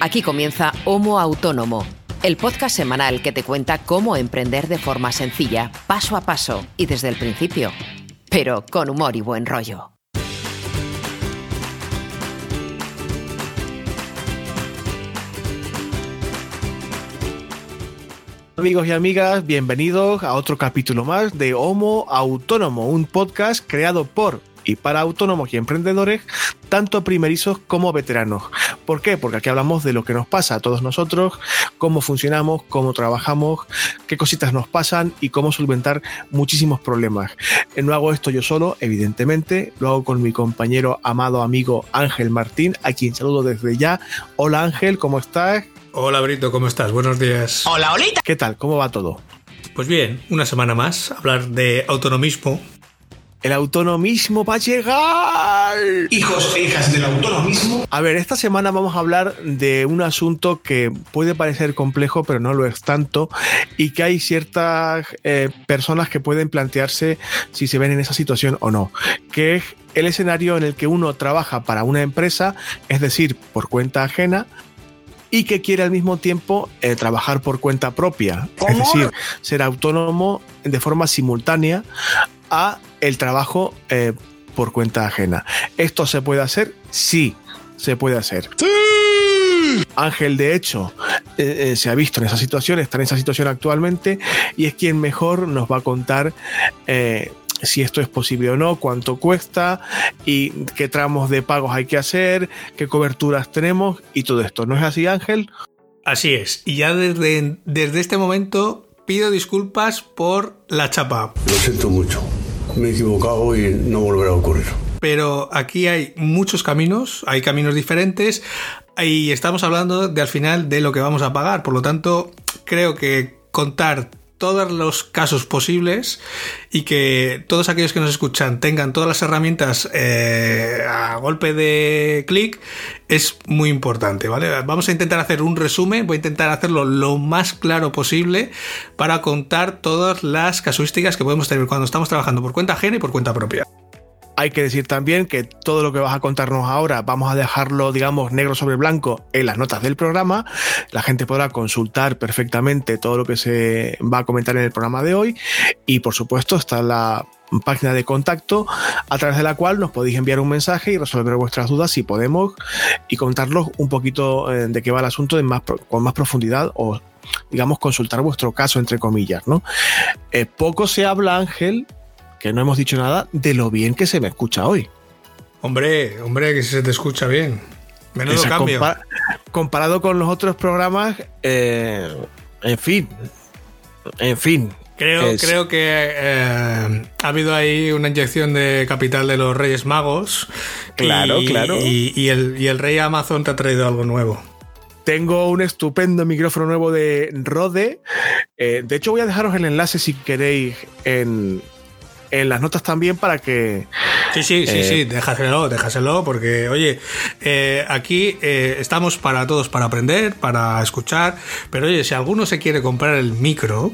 Aquí comienza Homo Autónomo, el podcast semanal que te cuenta cómo emprender de forma sencilla, paso a paso y desde el principio, pero con humor y buen rollo. Amigos y amigas, bienvenidos a otro capítulo más de Homo Autónomo, un podcast creado por y para autónomos y emprendedores, tanto primerizos como veteranos. ¿Por qué? Porque aquí hablamos de lo que nos pasa a todos nosotros, cómo funcionamos, cómo trabajamos, qué cositas nos pasan y cómo solventar muchísimos problemas. Eh, no hago esto yo solo, evidentemente, lo hago con mi compañero amado amigo Ángel Martín, a quien saludo desde ya. Hola Ángel, ¿cómo estás? Hola Brito, ¿cómo estás? Buenos días. Hola, Olita. ¿Qué tal? ¿Cómo va todo? Pues bien, una semana más, hablar de autonomismo. El autonomismo va a llegar. Hijos e hijas del autonomismo. A ver, esta semana vamos a hablar de un asunto que puede parecer complejo, pero no lo es tanto, y que hay ciertas eh, personas que pueden plantearse si se ven en esa situación o no, que es el escenario en el que uno trabaja para una empresa, es decir, por cuenta ajena, y que quiere al mismo tiempo eh, trabajar por cuenta propia, es decir, ser autónomo de forma simultánea a el trabajo eh, por cuenta ajena. ¿Esto se puede hacer? Sí, se puede hacer. Ángel, de hecho, eh, eh, se ha visto en esa situación, está en esa situación actualmente y es quien mejor nos va a contar eh, si esto es posible o no, cuánto cuesta y qué tramos de pagos hay que hacer, qué coberturas tenemos y todo esto. ¿No es así, Ángel? Así es, y ya desde, desde este momento pido disculpas por la chapa. Lo siento mucho. Me he equivocado y no volverá a ocurrir. Pero aquí hay muchos caminos, hay caminos diferentes y estamos hablando de al final de lo que vamos a pagar. Por lo tanto, creo que contar todos los casos posibles y que todos aquellos que nos escuchan tengan todas las herramientas eh, a golpe de clic es muy importante, ¿vale? Vamos a intentar hacer un resumen, voy a intentar hacerlo lo más claro posible para contar todas las casuísticas que podemos tener cuando estamos trabajando por cuenta ajena y por cuenta propia. Hay que decir también que todo lo que vas a contarnos ahora vamos a dejarlo, digamos, negro sobre blanco en las notas del programa. La gente podrá consultar perfectamente todo lo que se va a comentar en el programa de hoy. Y por supuesto está la página de contacto a través de la cual nos podéis enviar un mensaje y resolver vuestras dudas si podemos y contarlos un poquito eh, de qué va el asunto con más profundidad o digamos consultar vuestro caso entre comillas, ¿no? Eh, poco se habla, Ángel, que no hemos dicho nada de lo bien que se me escucha hoy. Hombre, hombre, que se te escucha bien. Menudo Esa cambio. compa- comparado con los otros programas, eh, en fin, en fin. Creo, Es- creo que eh, ha habido ahí una inyección de capital de los Reyes Magos. Claro, y, claro. Y, y el, y el Rey Amazon te ha traído algo nuevo. Tengo un estupendo micrófono nuevo de Rode. Eh, de hecho, voy a dejaros el enlace si queréis en, en las notas también para que Sí, sí, sí, Eh, sí, déjaselo, déjaselo, porque, oye, eh, aquí eh, estamos para todos, para aprender, para escuchar, pero oye, si alguno se quiere comprar el micro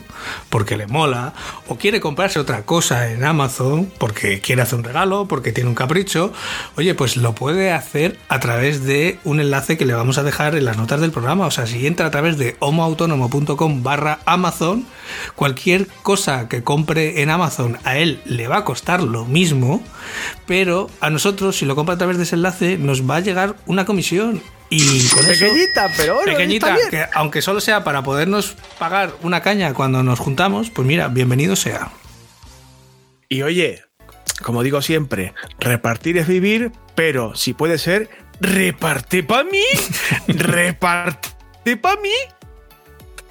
porque le mola, o quiere comprarse otra cosa en Amazon porque quiere hacer un regalo, porque tiene un capricho, oye, pues lo puede hacer a través de un enlace que le vamos a dejar en las notas del programa, o sea, si entra a través de homoautónomo.com barra Amazon, cualquier cosa que compre en Amazon a él le va a costar lo mismo, pero a nosotros, si lo compra a través de ese enlace, nos va a llegar una comisión. Y con eso, pequeñita, pero bueno, pequeñita, está bien. que aunque solo sea para podernos pagar una caña cuando nos juntamos, pues mira, bienvenido sea. Y oye, como digo siempre, repartir es vivir, pero si puede ser, reparte para mí, reparte para mí.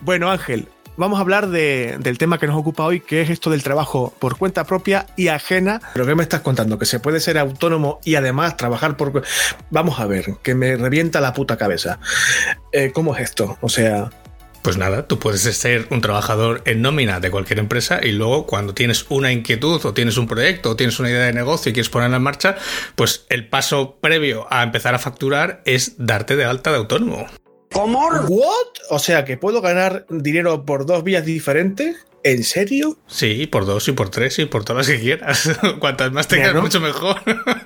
Bueno, Ángel, vamos a hablar de- del tema que nos ocupa hoy, que es esto del trabajo por cuenta propia y ajena. ¿Pero qué me estás contando? ¿Que se puede ser autónomo y además trabajar por... Vamos a ver, que me revienta la puta cabeza. Eh, ¿Cómo es esto? O sea, Pues nada, tú puedes ser un trabajador en nómina de cualquier empresa y luego cuando tienes una inquietud o tienes un proyecto o tienes una idea de negocio y quieres ponerla en marcha, pues el paso previo a empezar a facturar es darte de alta de autónomo. ¿Cómo? ¿what? O sea, que puedo ganar dinero por dos vías diferentes. ¿En serio? Sí, por dos y por tres y por todas las que quieras. Cuantas más tengas, mucho mejor.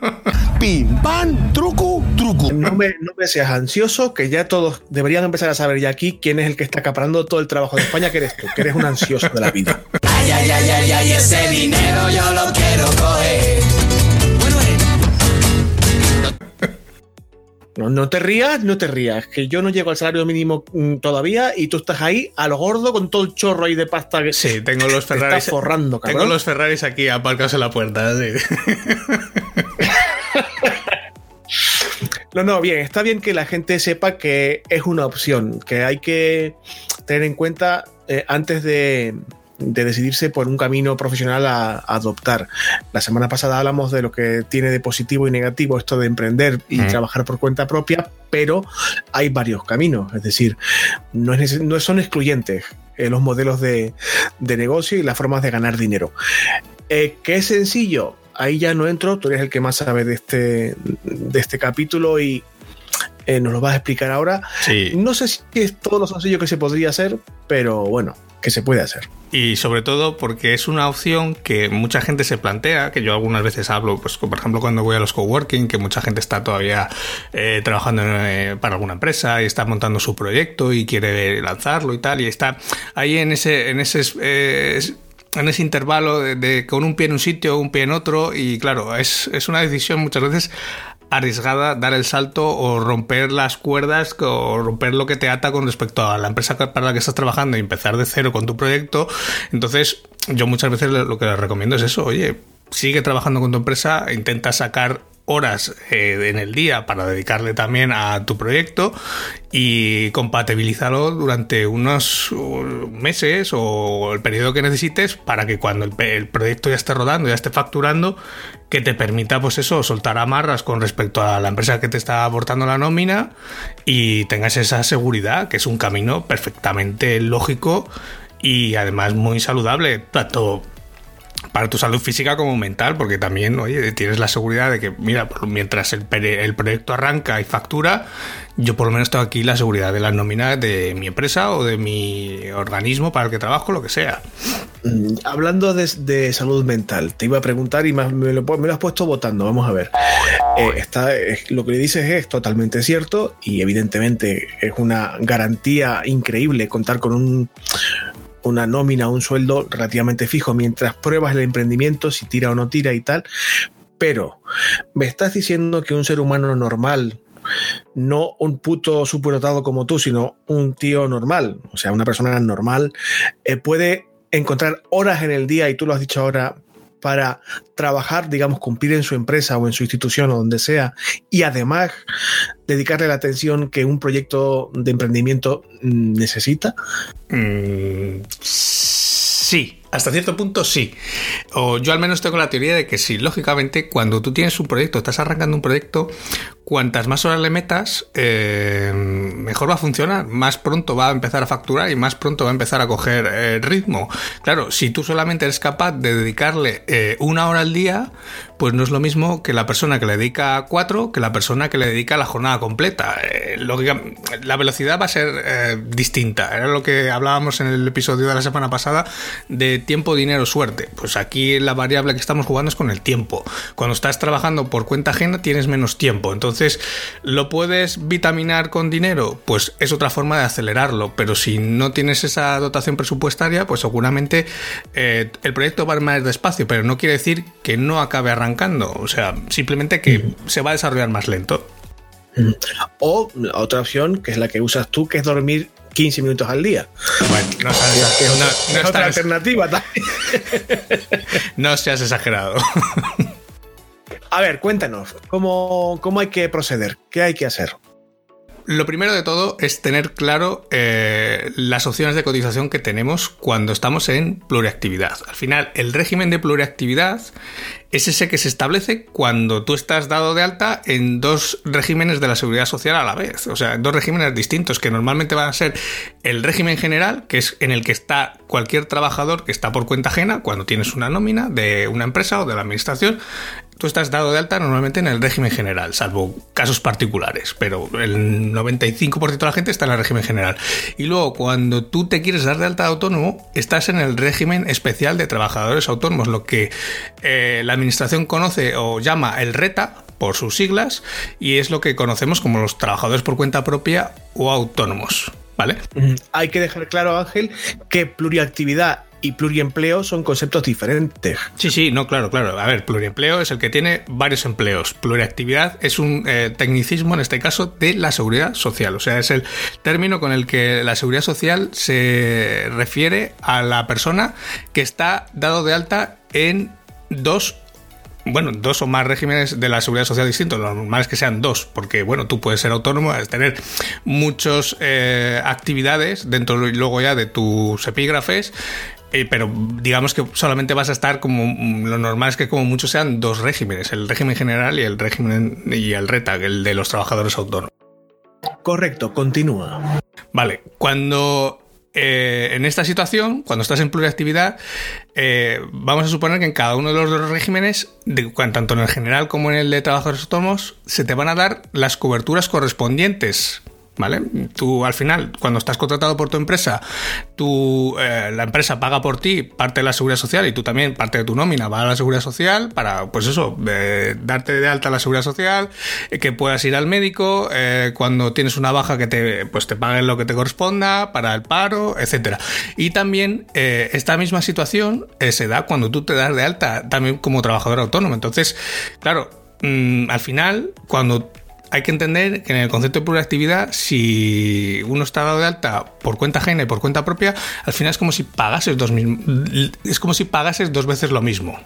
Pim, pam, truco, truco. No me, no me seas ansioso, que ya todos deberían empezar a saber ya aquí quién es el que está acaparando todo el trabajo de España, que eres tú, que eres un ansioso de la vida. Ay, ay, ay, ay, ay, ese dinero yo lo quiero coger. No, no te rías, no te rías, que yo no llego al salario mínimo mm, todavía y tú estás ahí a lo gordo con todo el chorro ahí de pasta que Sí, tengo los Ferraris. estás forrando, cabrón. Tengo los Ferraris aquí aparcados en la puerta. sí. No, no, bien, está bien que la gente sepa que es una opción, que hay que tener en cuenta eh, antes de, de decidirse por un camino profesional a, a adoptar. La semana pasada hablamos de lo que tiene de positivo y negativo esto de emprender y Mm. trabajar por cuenta propia, pero hay varios caminos, es decir, no, es no son excluyentes eh, los modelos de, de negocio y las formas de ganar dinero. Eh, ¿Que es sencillo? Ahí ya no entro, tú eres el que más sabe de este, de este capítulo y eh, nos lo vas a explicar ahora. Sí. No sé si es todo lo sencillo que se podría hacer, pero bueno, que se puede hacer. Y sobre todo porque es una opción que mucha gente se plantea, que yo algunas veces hablo, pues por ejemplo cuando voy a los coworking, que mucha gente está todavía eh, trabajando eh, para alguna empresa y está montando su proyecto y quiere lanzarlo y tal, y está ahí en ese, en ese en ese intervalo de, de con un pie en un sitio, un pie en otro, y claro, es, es una decisión muchas veces arriesgada dar el salto o romper las cuerdas o romper lo que te ata con respecto a la empresa para la que estás trabajando y empezar de cero con tu proyecto. Entonces, yo muchas veces lo que les recomiendo es eso, oye, sigue trabajando con tu empresa, intenta sacar horas eh, en el día para dedicarle también a tu proyecto y compatibilízalo durante unos uh, meses o el periodo que necesites para que cuando el proyecto ya esté rodando, ya esté facturando, que te permita pues eso, soltar amarras con respecto a la empresa que te está aportando la nómina y tengas esa seguridad, que es un camino perfectamente lógico y además muy saludable, tanto para tu salud física como mental, porque también, oye, tienes la seguridad de que, mira, mientras el, proyecto arranca y factura, yo por lo menos tengo aquí la seguridad de las nóminas de mi empresa o de mi organismo para el que trabajo, lo que sea. Mm, Hablando de, salud mental, te iba a preguntar y me, lo, me lo has puesto votando. Vamos a ver. Eh, está, es- lo que le dices es totalmente cierto y evidentemente es una garantía increíble contar con un, una nómina, un sueldo relativamente fijo mientras pruebas el emprendimiento, si tira o no tira y tal. Pero me estás diciendo que un ser humano normal, no un puto superdotado como tú, sino un tío normal, o sea, una persona normal, eh, puede encontrar horas en el día, y tú lo has dicho ahora, para trabajar, digamos, cumplir en su empresa o en su institución o donde sea, y además dedicarle la atención que un proyecto de emprendimiento mm, necesita. Mm, sí, hasta cierto punto sí. O yo al menos tengo la teoría de que sí. Lógicamente, cuando tú tienes un proyecto, estás arrancando un proyecto, cuantas más horas le metas, eh, mejor va a funcionar. Más pronto va a empezar a facturar y más pronto va a empezar a coger eh, ritmo. Claro, si tú solamente eres capaz de dedicarle eh, una hora al día, pues no es lo mismo que la persona que le dedica cuatro que la persona que le dedica la jornada completa. Lógica- la velocidad va a ser distinta. Era lo que hablábamos en el episodio de la semana pasada de tiempo, dinero, suerte. Pues aquí la variable que estamos jugando es con el tiempo. Cuando estás trabajando por cuenta ajena tienes menos tiempo. Entonces, ¿lo puedes vitaminar con dinero? Pues es otra forma de acelerarlo. Pero si no tienes esa dotación presupuestaria, pues seguramente eh, el proyecto va a ir más despacio, pero no quiere decir que no acabe arrancando. O sea, simplemente que se va a desarrollar más lento. O otra opción, que es la que usas tú, que es dormir 15 minutos al día. Bueno, no seas, Que es no- otra, no es otra estás- alternativa también. no seas exagerado. A ver, cuéntanos, ¿cómo, ¿cómo hay que proceder? ¿Qué hay que hacer? Lo primero de todo es tener claro eh, las opciones de cotización que tenemos cuando estamos en pluriactividad. Al final, el régimen de pluriactividad es ese que se establece cuando tú estás dado de alta en dos regímenes de la seguridad social a la vez. O sea, dos regímenes distintos que normalmente van a ser el régimen general, que es en el que está cualquier trabajador que está por cuenta ajena cuando tienes una nómina de una empresa o de la administración. Estás dado de alta normalmente en el régimen general, salvo casos particulares, pero el 95% de la gente está en el régimen general. Y luego, cuando tú te quieres dar de alta de autónomo, estás en el régimen especial de trabajadores autónomos, lo que eh, la administración conoce o llama el RETA, por sus siglas, y es lo que conocemos como los trabajadores por cuenta propia o autónomos. ¿Vale? Hay que dejar claro, Ángel, que pluriactividad y pluriempleo son conceptos diferentes. Sí, sí, no, claro, claro. A ver, pluriempleo es el que tiene varios empleos. Pluriactividad es un eh, tecnicismo, en este caso, de la seguridad social. O sea, es el término con el que la seguridad social se refiere a la persona que está dado de alta en dos bueno, dos o más regímenes de la seguridad social distintos. Lo normal es que sean dos, porque bueno, tú puedes ser autónomo, tener muchas eh, actividades dentro luego ya de tus epígrafes eh, pero digamos que solamente vas a estar como lo normal es que como muchos sean dos regímenes, el régimen general y el régimen y el RETAG, el de los trabajadores autónomos. Correcto, continúa. Vale, cuando eh, en esta situación, cuando estás en pluriactividad, eh, vamos a suponer que en cada uno de los dos regímenes, tanto en el general como en el de trabajadores autónomos, se te van a dar las coberturas correspondientes ¿Vale? Tú al final, cuando estás contratado por tu empresa, tú, eh, la empresa paga por ti parte de la seguridad social y tú también parte de tu nómina va a la seguridad social para, pues eso, eh, darte de alta la seguridad social, eh, que puedas ir al médico, cuando tienes una baja que te, pues te paguen lo que te corresponda, para el paro, etcétera. Y también esta misma situación se da cuando tú te das de alta también como trabajador autónomo. Entonces, claro, mm, al final, cuando hay que entender que en el concepto de pluriactividad, si uno está dado de alta por cuenta ajena y por cuenta propia, al final es como si pagases dos, es como si pagases dos veces lo mismo.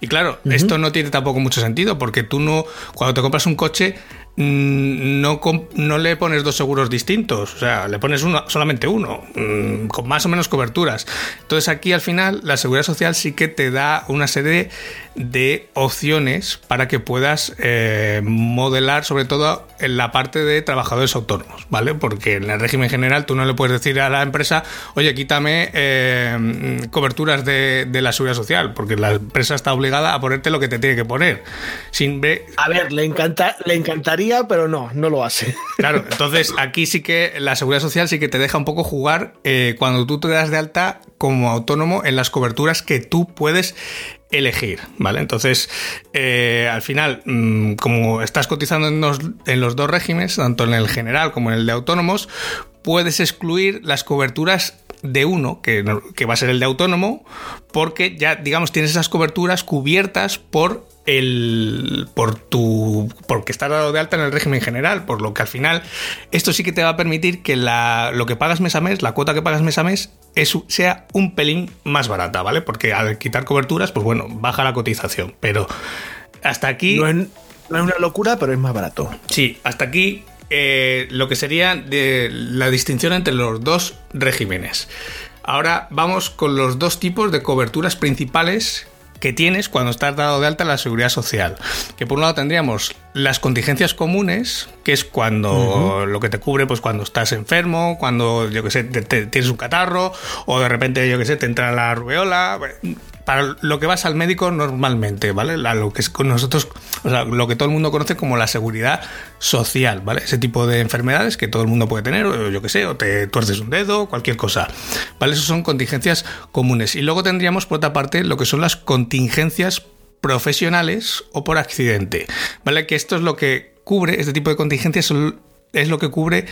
Y claro, esto no tiene tampoco mucho sentido, porque tú no, cuando te compras un coche, no, no le pones dos seguros distintos, o sea, le pones uno, solamente uno, mm, con más o menos coberturas. Entonces aquí al final la seguridad social sí que te da una serie de opciones para que puedas eh, modelar sobre todo en la parte de trabajadores autónomos, ¿vale? Porque en el régimen general tú no le puedes decir a la empresa, oye, quítame eh, coberturas de, la seguridad social, porque la empresa está obligada a ponerte lo que te tiene que poner. Sin A ver, le, encanta, le encantaría pero no, no lo hace. Claro, entonces aquí sí que la seguridad social sí que te deja un poco jugar eh, cuando tú te das de alta como autónomo en las coberturas que tú puedes elegir, ¿vale? Entonces, eh, al final, mm, como estás cotizando en los, en los dos regímenes, tanto en el general como en el de autónomos, puedes excluir las coberturas de uno, que, que, va a ser el de autónomo, porque ya, digamos, tienes esas coberturas cubiertas por el por tu porque estás dado de alta en el régimen general, por lo que al final esto sí que te va a permitir que la, lo que pagas mes a mes, la cuota que pagas mes a mes, es, sea un pelín más barata, ¿vale? Porque al quitar coberturas, pues bueno, baja la cotización. Pero hasta aquí. No es, una locura, pero es más barato. Sí, hasta aquí eh, lo que sería de la distinción entre los dos regímenes. Ahora vamos con los dos tipos de coberturas principales que tienes cuando estás dado de alta en la seguridad social. Que por un lado tendríamos las contingencias comunes, que es cuando lo que te cubre, pues cuando estás enfermo, cuando, yo que sé, tienes un catarro, o de repente, yo que sé, te entra la rubeola para lo que vas al médico normalmente, ¿vale? lo que es con nosotros, o sea, lo que todo el mundo conoce como la seguridad social, ¿vale? Ese tipo de enfermedades que todo el mundo puede tener, o yo qué sé, o te tuerces un dedo, cualquier cosa, ¿vale? Esas son contingencias comunes. Y luego tendríamos, por otra parte, lo que son las contingencias profesionales o por accidente, ¿vale? Que esto es lo que cubre, este tipo de contingencias es lo que cubre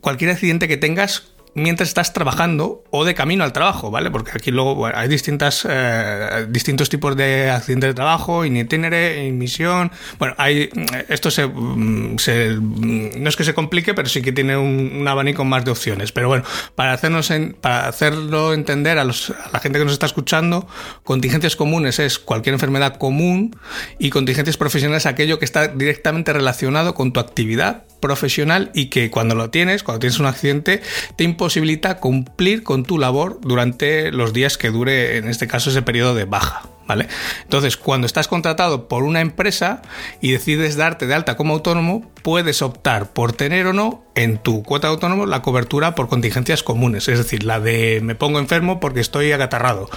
cualquier accidente que tengas mientras estás trabajando o de camino al trabajo, ¿vale? Porque aquí luego hay distintas, eh, distintos tipos de accidentes de trabajo, in itinere, in misión. Bueno, hay, esto se, mm, mm, no es que se complique, pero sí que tiene un, abanico más de opciones. Pero bueno, para, hacernos para hacerlo entender a, los, a la gente que nos está escuchando, contingencias comunes es cualquier enfermedad común y contingencias profesionales aquello que está directamente relacionado con tu actividad profesional y que cuando lo tienes, cuando tienes un accidente, te imposibilita cumplir con tu labor durante los días que dure, en este caso, ese periodo de baja. ¿Vale? Entonces, cuando estás contratado por una empresa y decides darte de alta como autónomo, puedes optar por tener o no en tu cuota de autónomo la cobertura por contingencias comunes, es decir, la de me pongo enfermo porque estoy agatarrado.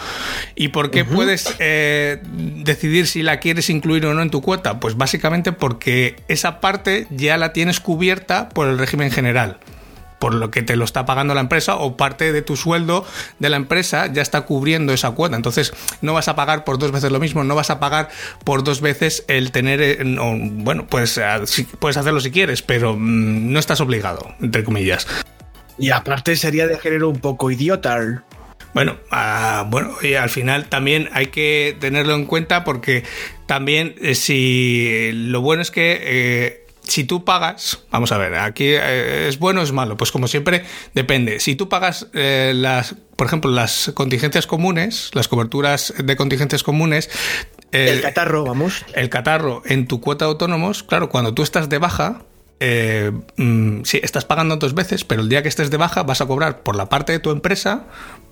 ¿Y por qué puedes eh, decidir si la quieres incluir o no en tu cuota? Pues básicamente porque esa parte ya la tienes cubierta por el régimen general. Por lo que te lo está pagando la empresa o parte de tu sueldo de la empresa ya está cubriendo esa cuota. Entonces no vas a pagar por dos veces lo mismo, no vas a pagar por dos veces el tener, eh, bueno, pues eh, puedes hacerlo si quieres, pero mm, no estás obligado, entre comillas. Y aparte sería de género un poco idiota. Bueno, ah, bueno, y al final también hay que tenerlo en cuenta porque también eh, si lo bueno es que si tú pagas, vamos a ver, aquí eh, es bueno o es malo, pues como siempre depende. Si tú pagas eh, las, por ejemplo, las contingencias comunes, las coberturas de contingencias comunes, el catarro, vamos. El catarro en tu cuota de autónomos, claro, cuando tú estás de baja, eh, mm, sí, estás pagando dos veces, pero el día que estés de baja vas a cobrar por la parte de tu empresa,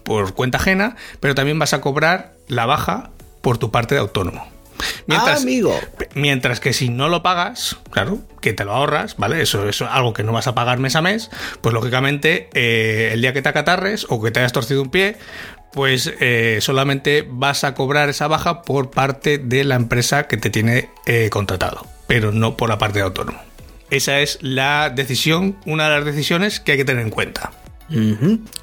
por cuenta ajena, pero también vas a cobrar la baja por tu parte de autónomo. Mientras, amigo. Mientras que si no lo pagas, claro, que te lo ahorras, ¿vale? Eso es algo que no vas a pagar mes a mes, pues lógicamente eh, el día que te acatarres o que te hayas torcido un pie, pues eh, solamente vas a cobrar esa baja por parte de la empresa que te tiene eh, contratado, pero no por la parte de autónomo. Esa es la decisión, una de las decisiones que hay que tener en cuenta.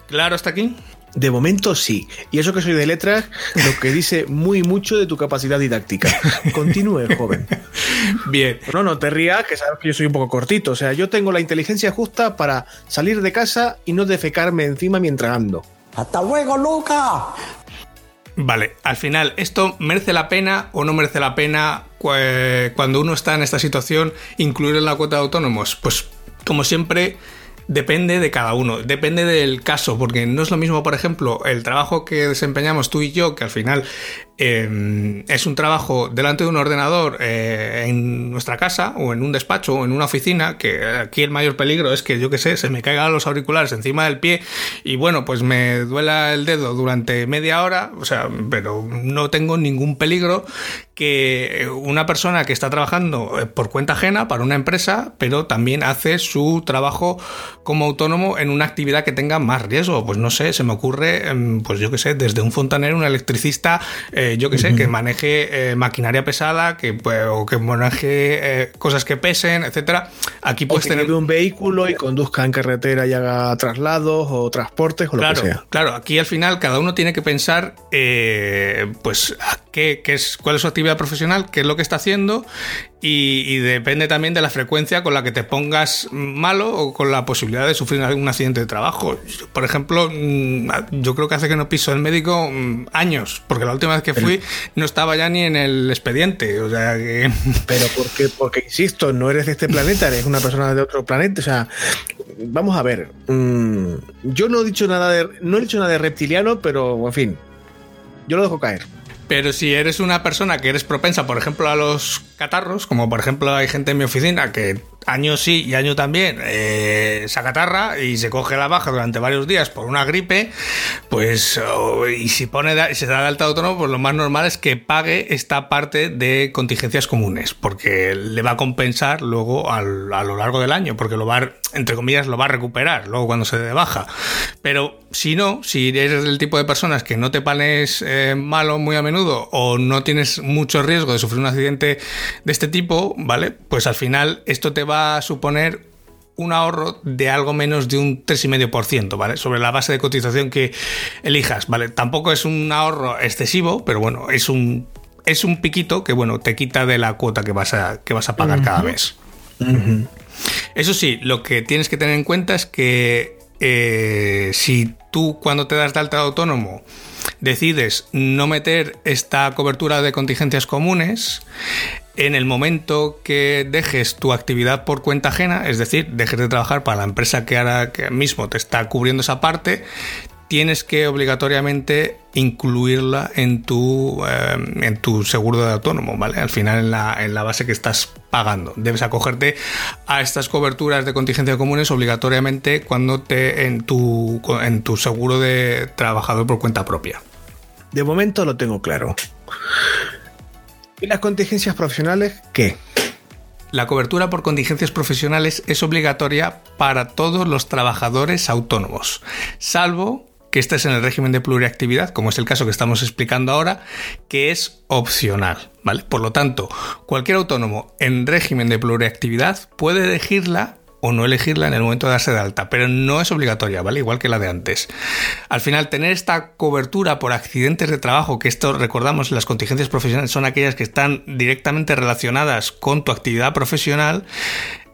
¿Claro hasta aquí? De momento sí. Y eso que soy de letras, lo que dice muy mucho de tu capacidad didáctica. Continúe, joven. Bien. No, no te rías, que sabes que yo soy un poco cortito. O sea, yo tengo la inteligencia justa para salir de casa y no defecarme encima mientras ando. ¡Hasta luego, Luca! Vale, al final, ¿esto merece la pena o no merece la pena cuando uno está en esta situación incluir en la cuota de autónomos? Pues, como siempre, depende de cada uno, depende del caso, porque no es lo mismo, por ejemplo, el trabajo que desempeñamos tú y yo, que al final eh, es un trabajo delante de un ordenador eh, en nuestra casa o en un despacho o en una oficina, que aquí el mayor peligro es que yo que sé, se me caigan los auriculares encima del pie y bueno, pues me duela el dedo durante media hora, o sea, pero no tengo ningún peligro que una persona que está trabajando eh, por cuenta ajena para una empresa, pero también hace su trabajo como autónomo en una actividad que tenga más riesgo. Pues no sé, se me ocurre, em, pues yo que sé, desde un fontanero, un electricista, yo que sé, que maneje eh, maquinaria pesada, que, pues, o que maneje cosas que pesen, etcétera. Aquí puedes tener un vehículo y conduzca en carretera y haga traslados o transportes o lo que sea. Claro, aquí al final cada uno tiene que pensar, pues, qué, qué es, cuál es su actividad profesional, qué es lo que está haciendo y, depende también de la frecuencia con la que te pongas malo o con la posibilidad de sufrir un accidente de trabajo. Por ejemplo, mm, yo creo que hace que no piso el médico mm, años, porque la última vez que fui no estaba ya ni en el expediente. O sea que... Pero porque, porque insisto, no eres de este planeta, eres una persona de otro planeta. O sea, vamos a ver. Mm, yo no he dicho nada de, no he dicho nada de reptiliano, pero en fin, yo lo dejo caer. Pero si eres una persona que eres propensa, por ejemplo, a los catarros, como por ejemplo hay gente en mi oficina que año sí y año también eh, se acatarra y se coge la baja durante varios días por una gripe, pues y si pone y se da de alta autónomo, pues lo más normal es que pague esta parte de contingencias comunes, porque le va a compensar luego a lo largo del año, porque lo va, entre comillas, lo va a recuperar luego cuando se dé baja. Pero si no, si eres del tipo de personas que no te panes eh, malo muy a menudo o no tienes mucho riesgo de sufrir un accidente de este tipo, ¿vale? Pues al final esto te va a suponer un ahorro de algo menos de un 3,5%, ¿vale? Sobre la base de cotización que elijas, ¿vale? Tampoco es un ahorro excesivo, pero bueno, es un, es un piquito que, bueno, te quita de la cuota que vas a, que vas a pagar cada mes. Eso sí, lo que tienes que tener en cuenta es que eh, si tú cuando te das de alta de autónomo decides no meter esta cobertura de contingencias comunes, en el momento que dejes tu actividad por cuenta ajena, es decir, dejes de trabajar para la empresa que ahora mismo te está cubriendo esa parte, tienes que obligatoriamente incluirla en tu, eh, en tu seguro de autónomo, ¿vale? Al final en la, en la base que estás pagando. Debes acogerte a estas coberturas de contingencia comunes obligatoriamente cuando te en tu, en tu seguro de trabajador por cuenta propia. De momento lo tengo claro. ¿Y las contingencias profesionales qué? La cobertura por contingencias profesionales es obligatoria para todos los trabajadores autónomos, salvo que estés en el régimen de pluriactividad, como es el caso que estamos explicando ahora, que es opcional, ¿vale? Por lo tanto, cualquier autónomo en régimen de pluriactividad puede elegirla o no elegirla en el momento de darse de alta, pero no es obligatoria, ¿vale? Igual que la de antes. Al final, tener esta cobertura por accidentes de trabajo, que esto recordamos, las contingencias profesionales son aquellas que están directamente relacionadas con tu actividad profesional,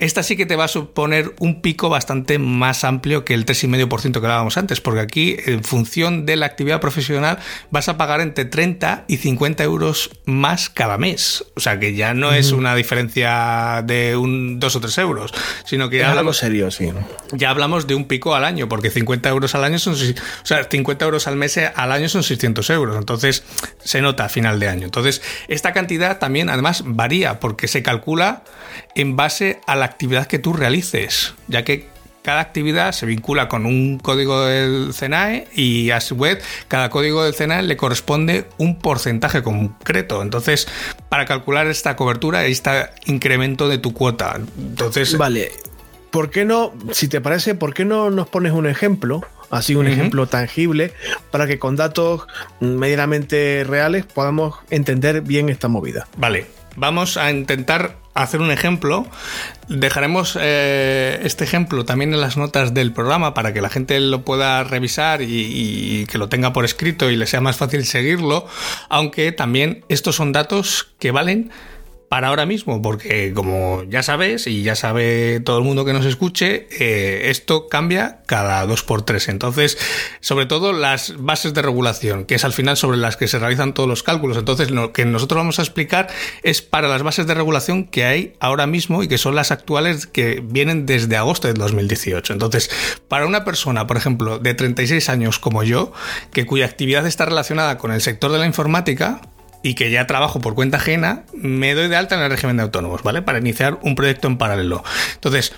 esta sí que te va a suponer un pico bastante más amplio que el 3,5% que hablábamos antes, porque aquí, en función de la actividad profesional, vas a pagar entre 30 y 50 euros más cada mes. O sea que ya no es una diferencia de un 2 o 3 euros, sino que ya hablamos, serio, sí. ya hablamos de un pico al año, porque 50 euros al año son, o sea, 50 euros al mes eh, al año son 600 euros. Entonces, se nota a final de año. Entonces, esta cantidad también, además, varía, porque se calcula en base a la actividad que tú realices, ya que cada actividad se vincula con un código del CENAE y a su vez cada código del CENAE le corresponde un porcentaje concreto. Entonces, para calcular esta cobertura, este incremento de tu cuota. Entonces, Vale. ¿Por qué no, si te parece, por qué no nos pones un ejemplo? Así, un ejemplo tangible para que con datos medianamente reales podamos entender bien esta movida. Vale, vamos a intentar hacer un ejemplo. Dejaremos eh, este ejemplo también en las notas del programa para que la gente lo pueda revisar y, y que lo tenga por escrito y le sea más fácil seguirlo, aunque también estos son datos que valen para ahora mismo, porque como ya sabes y ya sabe todo el mundo que nos escuche, eh, esto cambia cada dos por tres. Entonces, sobre todo las bases de regulación, que es al final sobre las que se realizan todos los cálculos. Entonces, lo que nosotros vamos a explicar es para las bases de regulación que hay ahora mismo y que son las actuales que vienen desde agosto de 2018. Entonces, para una persona, por ejemplo, de 36 años como yo, que cuya actividad está relacionada con el sector de la informática, y que ya trabajo por cuenta ajena, me doy de alta en el régimen de autónomos, ¿vale? Para iniciar un proyecto en paralelo. Entonces,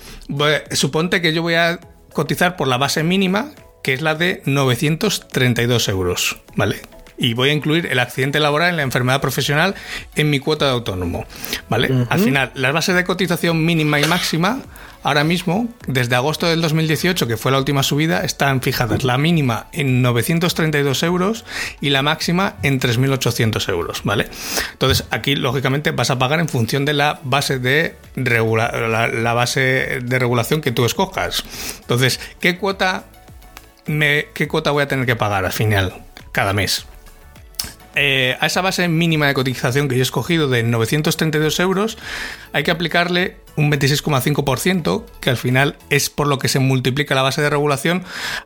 suponte que yo voy a cotizar por la base mínima, que es la de 932 euros, ¿vale? Y voy a incluir el accidente laboral y la enfermedad profesional en mi cuota de autónomo, ¿vale? Al final, las bases de cotización mínima y máxima, ahora mismo, desde agosto del 2018, que fue la última subida, están fijadas la mínima en 932 euros y la máxima en 3.800 euros, ¿vale? Entonces, aquí, lógicamente, vas a pagar en función de la base de, la base de regulación que tú escojas. Entonces, ¿qué cuota, me, ¿qué cuota voy a tener que pagar al final, cada mes? Eh, a esa base mínima de cotización que yo he escogido de 932 euros, hay que aplicarle un 26,5%, que al final es por lo que se multiplica la base de regulación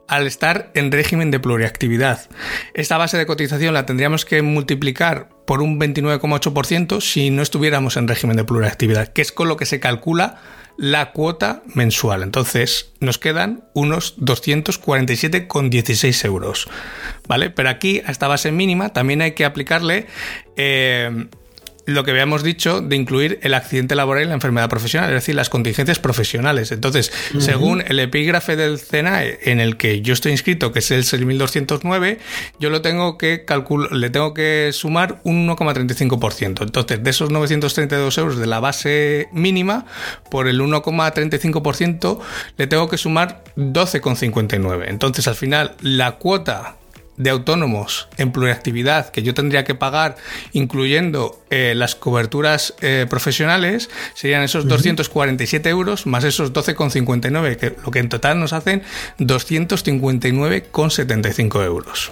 al estar en régimen de pluriactividad. Esta base de cotización la tendríamos que multiplicar por un 29,8% si no estuviéramos en régimen de pluriactividad, que es con lo que se calcula la cuota mensual. Entonces nos quedan unos 247,16 euros. ¿Vale? Pero aquí, a esta base mínima, también hay que aplicarle eh, lo que habíamos dicho de incluir el accidente laboral y la enfermedad profesional, es decir, las contingencias profesionales. Entonces, según el epígrafe del CENAE en el que yo estoy inscrito, que es el 6209, yo lo tengo que calcular, le tengo que sumar un 1,35%. Entonces, de esos 932 euros de la base mínima, por el 1,35% le tengo que sumar 12,59. Entonces, al final, la cuota de autónomos en pluriactividad que yo tendría que pagar, incluyendo eh, las coberturas eh, profesionales, serían esos 247 euros más esos 12,59, que lo que en total nos hacen 259,75 euros.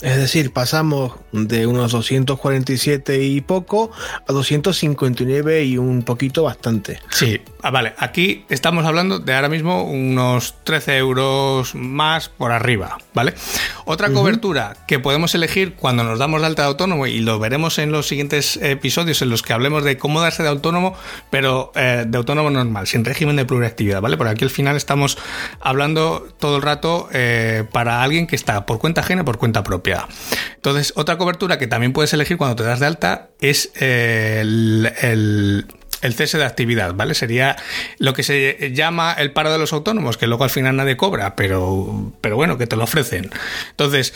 Es decir, pasamos de unos 247 y poco a 259 y un poquito bastante. Sí, ah, vale, aquí estamos hablando de ahora mismo unos 13 euros más por arriba, ¿vale? Otra cobertura que podemos elegir cuando nos damos de alta de autónomo y lo veremos en los siguientes episodios en los que hablemos de cómo darse de autónomo, pero eh, de autónomo normal, sin régimen de pluriactividad, ¿vale? Porque aquí al final estamos hablando todo el rato eh, para alguien que está por cuenta ajena, por cuenta propia. Entonces, otra cobertura que también puedes elegir cuando te das de alta es eh, el, cese de actividad, ¿vale? Sería lo que se llama el paro de los autónomos, que luego al final nadie cobra, pero, pero bueno, que te lo ofrecen. Entonces,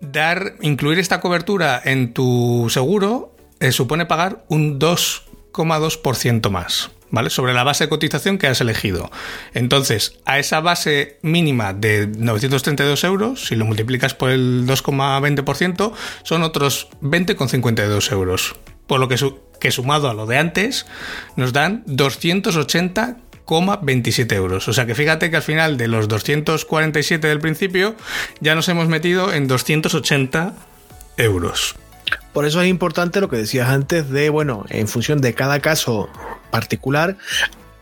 dar, incluir esta cobertura en tu seguro eh, supone pagar un 2,2% más. ¿Vale? Sobre la base de cotización que has elegido. Entonces, a esa base mínima de 932 euros, si lo multiplicas por el 2,20%, son otros 20,52 euros. Por lo que, que sumado a lo de antes, nos dan 27 euros. O sea que fíjate que al final de los 247 del principio ya nos hemos metido en 280 euros. Por eso es importante lo que decías antes de, bueno, en función de cada caso particular,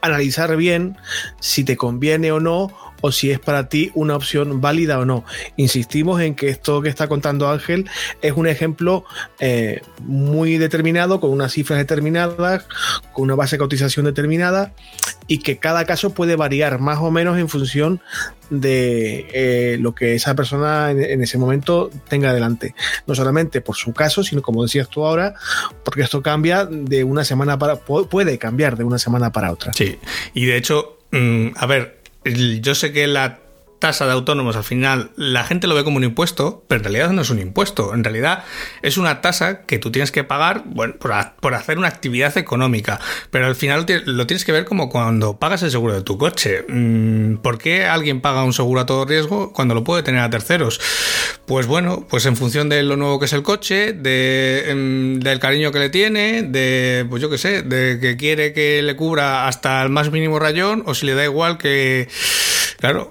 analizar bien si te conviene o no o si es para ti una opción válida o no. Insistimos en que esto que está contando Ángel es un ejemplo eh, muy determinado, con unas cifras determinadas, con una base de cotización determinada y que cada caso puede variar más o menos en función de eh, lo que esa persona en, ese momento tenga adelante. No solamente por su caso, sino como decías tú ahora, porque esto cambia de una semana para... puede cambiar de una semana para otra. Sí, y de hecho, mmm, a ver, yo sé que la tasa de autónomos al final la gente lo ve como un impuesto, pero en realidad no es un impuesto. En realidad es una tasa que tú tienes que pagar bueno, por, por hacer una actividad económica. Pero al final lo tienes que ver como cuando pagas el seguro de tu coche. Mm, ¿Por qué alguien paga un seguro a todo riesgo cuando lo puede tener a terceros? Pues bueno, pues en función de lo nuevo que es el coche, de, del cariño que le tiene, de, pues yo qué sé, de que quiere que le cubra hasta el más mínimo rayón, o si le da igual que, claro,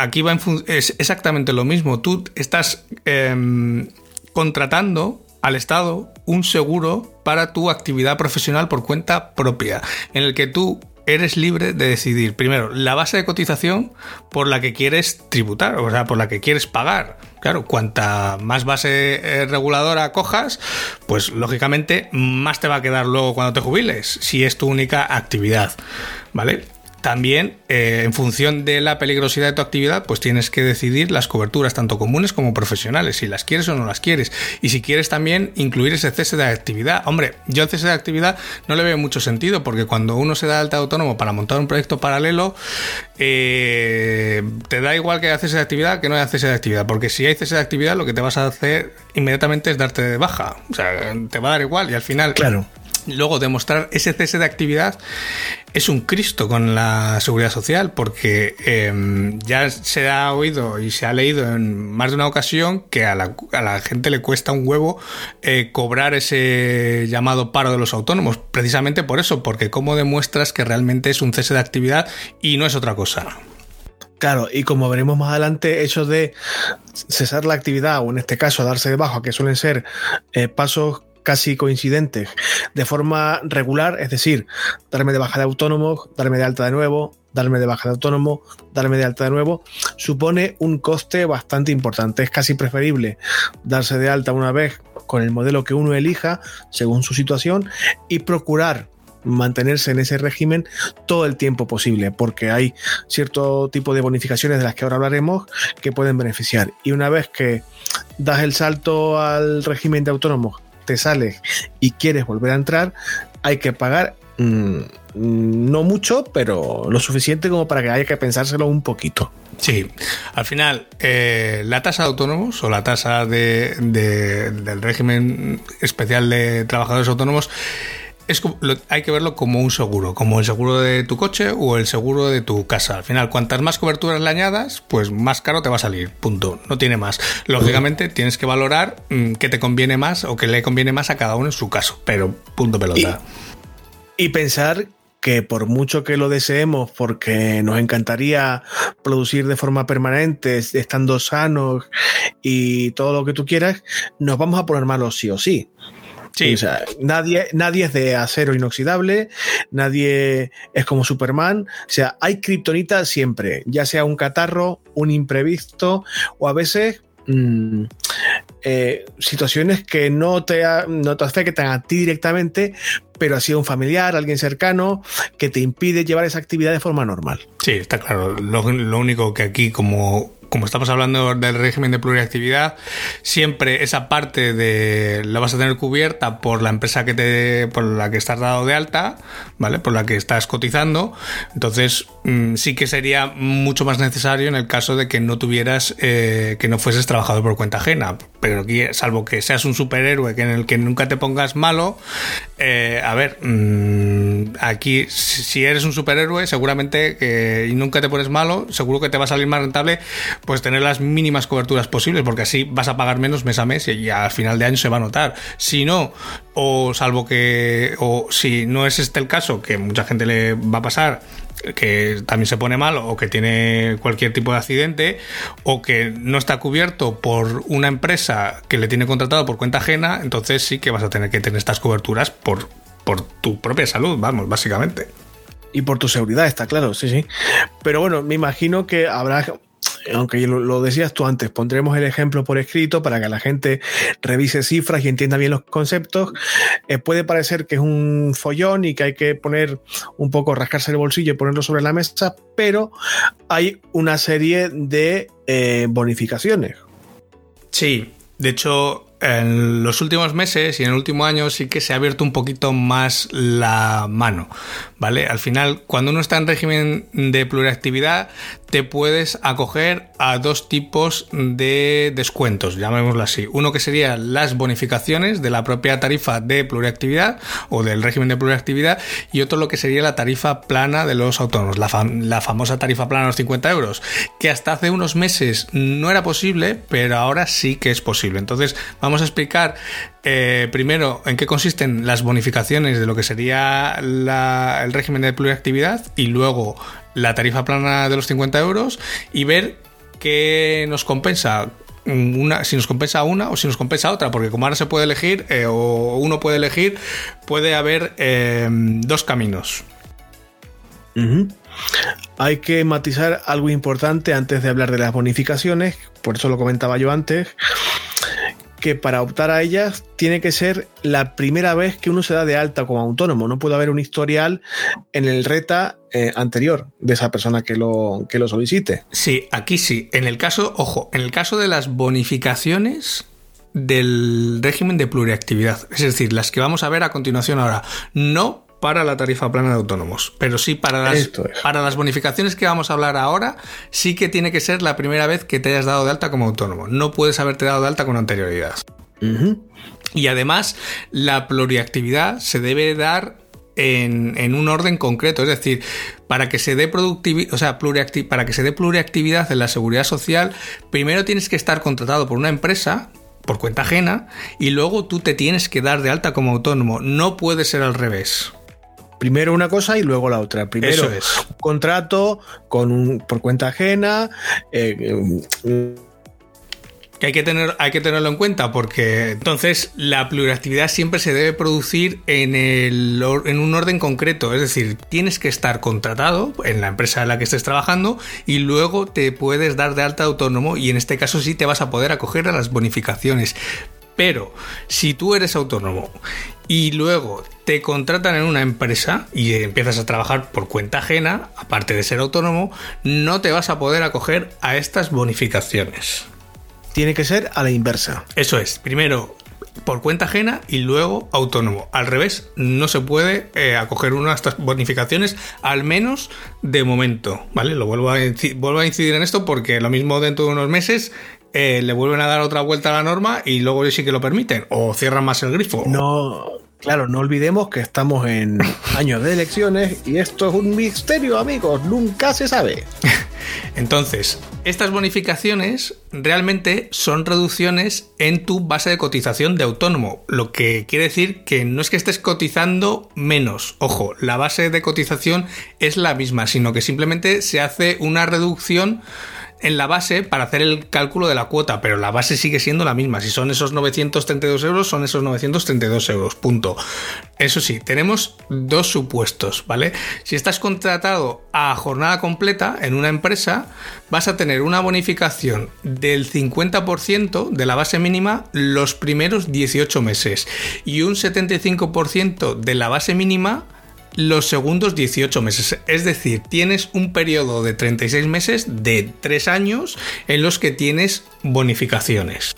aquí va en es exactamente lo mismo. Tú estás eh, contratando al Estado un seguro para tu actividad profesional por cuenta propia, en el que tú eres libre de decidir, primero, la base de cotización por la que quieres tributar, o sea, por la que quieres pagar. Claro, cuanta más base eh, reguladora cojas, pues lógicamente más te va a quedar luego cuando te jubiles, si es tu única actividad. ¿Vale? También, eh, en función de la peligrosidad de tu actividad, pues tienes que decidir las coberturas, tanto comunes como profesionales, si las quieres o no las quieres. Y si quieres también incluir ese cese de actividad. Hombre, yo el cese de actividad no le veo mucho sentido, porque cuando uno se da alta autónomo para montar un proyecto paralelo, eh, te da igual que haya cese de actividad que no haya cese de actividad, porque si hay cese de actividad, lo que te vas a hacer inmediatamente es darte de baja. O sea, te va a dar igual y al final. Claro. Luego, demostrar ese cese de actividad es un Cristo con la seguridad social, porque eh, ya se ha oído y se ha leído en más de una ocasión que a la, gente le cuesta un huevo eh, cobrar ese llamado paro de los autónomos, precisamente por eso, porque cómo demuestras que realmente es un cese de actividad y no es otra cosa. Claro, y como veremos más adelante, eso de cesar la actividad, o en este caso darse de baja, que suelen ser eh, pasos casi coincidentes de forma regular, es decir, darme de baja de autónomo, darme de alta de nuevo, darme de baja de autónomo, darme de alta de nuevo, supone un coste bastante importante. Es casi preferible darse de alta una vez con el modelo que uno elija según su situación y procurar mantenerse en ese régimen todo el tiempo posible, porque hay cierto tipo de bonificaciones de las que ahora hablaremos que pueden beneficiar. Y una vez que das el salto al régimen de autónomos te sales y quieres volver a entrar, hay que pagar mmm, no mucho, pero lo suficiente como para que haya que pensárselo un poquito. Sí, al final eh, la tasa de autónomos o la tasa de, del régimen especial de trabajadores autónomos es, hay que verlo como un seguro, como el seguro de tu coche o el seguro de tu casa. Al final, cuantas más coberturas le añadas, pues más caro te va a salir. Punto. No tiene más. Lógicamente, tienes que valorar mmm, qué te conviene más o qué le conviene más a cada uno en su caso. Pero punto pelota. Y, y pensar que por mucho que lo deseemos, porque nos encantaría producir de forma permanente, estando sanos y todo lo que tú quieras, nos vamos a poner malos sí o sí. Sí. O sea, nadie, nadie es de acero inoxidable, nadie es como Superman. O sea, hay kriptonita siempre, ya sea un catarro, un imprevisto o a veces mmm, eh, situaciones que no te, no te afectan a ti directamente, pero ha sido un familiar, alguien cercano, que te impide llevar esa actividad de forma normal. Sí, está claro. Lo, lo único que aquí, como como estamos hablando del régimen de pluriactividad, siempre esa parte de la vas a tener cubierta por la empresa que te, por la que estás dado de alta, ¿vale? Por la que estás cotizando. Entonces, sí que sería mucho más necesario en el caso de que no tuvieras, eh, que no fueses trabajador por cuenta ajena. Pero aquí, salvo que seas un superhéroe que en el que nunca te pongas malo, eh, a ver, mmm, aquí, si eres un superhéroe, seguramente que y nunca te pones malo, seguro que te va a salir más rentable pues tener las mínimas coberturas posibles, porque así vas a pagar menos mes a mes y al final de año se va a notar. Si no, o salvo que, o si no es este el caso, que mucha gente le va a pasar, que también se pone mal o que tiene cualquier tipo de accidente o que no está cubierto por una empresa que le tiene contratado por cuenta ajena, entonces sí que vas a tener que tener estas coberturas por, por tu propia salud, vamos, básicamente. Y por tu seguridad, está claro, sí, sí. Pero bueno, me imagino que habrá aunque lo, decías tú antes, pondremos el ejemplo por escrito para que la gente revise cifras y entienda bien los conceptos. Eh, puede parecer que es un follón y que hay que poner un poco, rascarse el bolsillo y ponerlo sobre la mesa, pero hay una serie de eh, bonificaciones. Sí, de hecho, en los últimos meses y en el último año sí que se ha abierto un poquito más la mano, ¿vale? Al final, cuando uno está en régimen de pluriactividad, te puedes acoger a dos tipos de descuentos, llamémoslo así. Uno que sería las bonificaciones de la propia tarifa de pluriactividad o del régimen de pluriactividad y otro lo que sería la tarifa plana de los autónomos, la, la famosa tarifa plana de los 50 euros, que hasta hace unos meses no era posible, pero ahora sí que es posible. Entonces, vamos a explicar eh, primero en qué consisten las bonificaciones de lo que sería el régimen de pluriactividad y luego la tarifa plana de los 50 euros y ver qué nos compensa. Una, si nos compensa una o si nos compensa otra, porque como ahora se puede elegir eh, o uno puede elegir, puede haber eh, dos caminos. Hay que matizar algo importante antes de hablar de las bonificaciones, por eso lo comentaba yo antes, que para optar a ellas tiene que ser la primera vez que uno se da de alta como autónomo. No puede haber un historial en el RETA eh, anterior de esa persona que lo, que lo solicite. Sí, aquí sí. En el caso, ojo, en el caso de las bonificaciones del régimen de pluriactividad, es decir, las que vamos a ver a continuación ahora, no para la tarifa plana de autónomos. Pero sí, para las, para las bonificaciones que vamos a hablar ahora, sí que tiene que ser la primera vez que te hayas dado de alta como autónomo. No puedes haberte dado de alta con anterioridad. Uh -huh. Y además, la pluriactividad se debe dar en, en, un orden concreto. Es decir, para que se dé productividad, o sea, para que se dé pluriactividad en la seguridad social, primero tienes que estar contratado por una empresa por cuenta ajena y luego tú te tienes que dar de alta como autónomo. No puede ser al revés primero una cosa y luego la otra. Primero es. un contrato con un, por cuenta ajena. Eh, que hay que, tener, hay que tenerlo en cuenta porque entonces la pluriactividad siempre se debe producir en, el, en un orden concreto, es decir, tienes que estar contratado en la empresa en la que estés trabajando y luego te puedes dar de alta autónomo y en este caso sí te vas a poder acoger a las bonificaciones. Pero si tú eres autónomo y luego te contratan en una empresa y empiezas a trabajar por cuenta ajena, aparte de ser autónomo, no te vas a poder acoger a estas bonificaciones. Tiene que ser a la inversa. Eso es, primero por cuenta ajena y luego autónomo. Al revés, no se puede eh, acoger una de estas bonificaciones, al menos de momento, ¿vale? Lo vuelvo a, vuelvo a incidir en esto porque lo mismo dentro de unos meses eh, le vuelven a dar otra vuelta a la norma y luego sí que lo permiten o cierran más el grifo. No, claro, no olvidemos que estamos en años de elecciones y esto es un misterio, amigos, nunca se sabe. Entonces, estas bonificaciones realmente son reducciones en tu base de cotización de autónomo, lo que quiere decir que no es que estés cotizando menos, ojo, la base de cotización es la misma, sino que simplemente se hace una reducción en la base para hacer el cálculo de la cuota, pero la base sigue siendo la misma. Si son esos 932 euros, son esos 932 euros. Punto. Eso sí, tenemos dos supuestos, ¿vale? Si estás contratado a jornada completa en una empresa, vas a tener una bonificación del 50% de la base mínima los primeros 18 meses y un 75% de la base mínima los segundos 18 meses. Es decir, tienes un periodo de 36 meses de 3 años en los que tienes bonificaciones.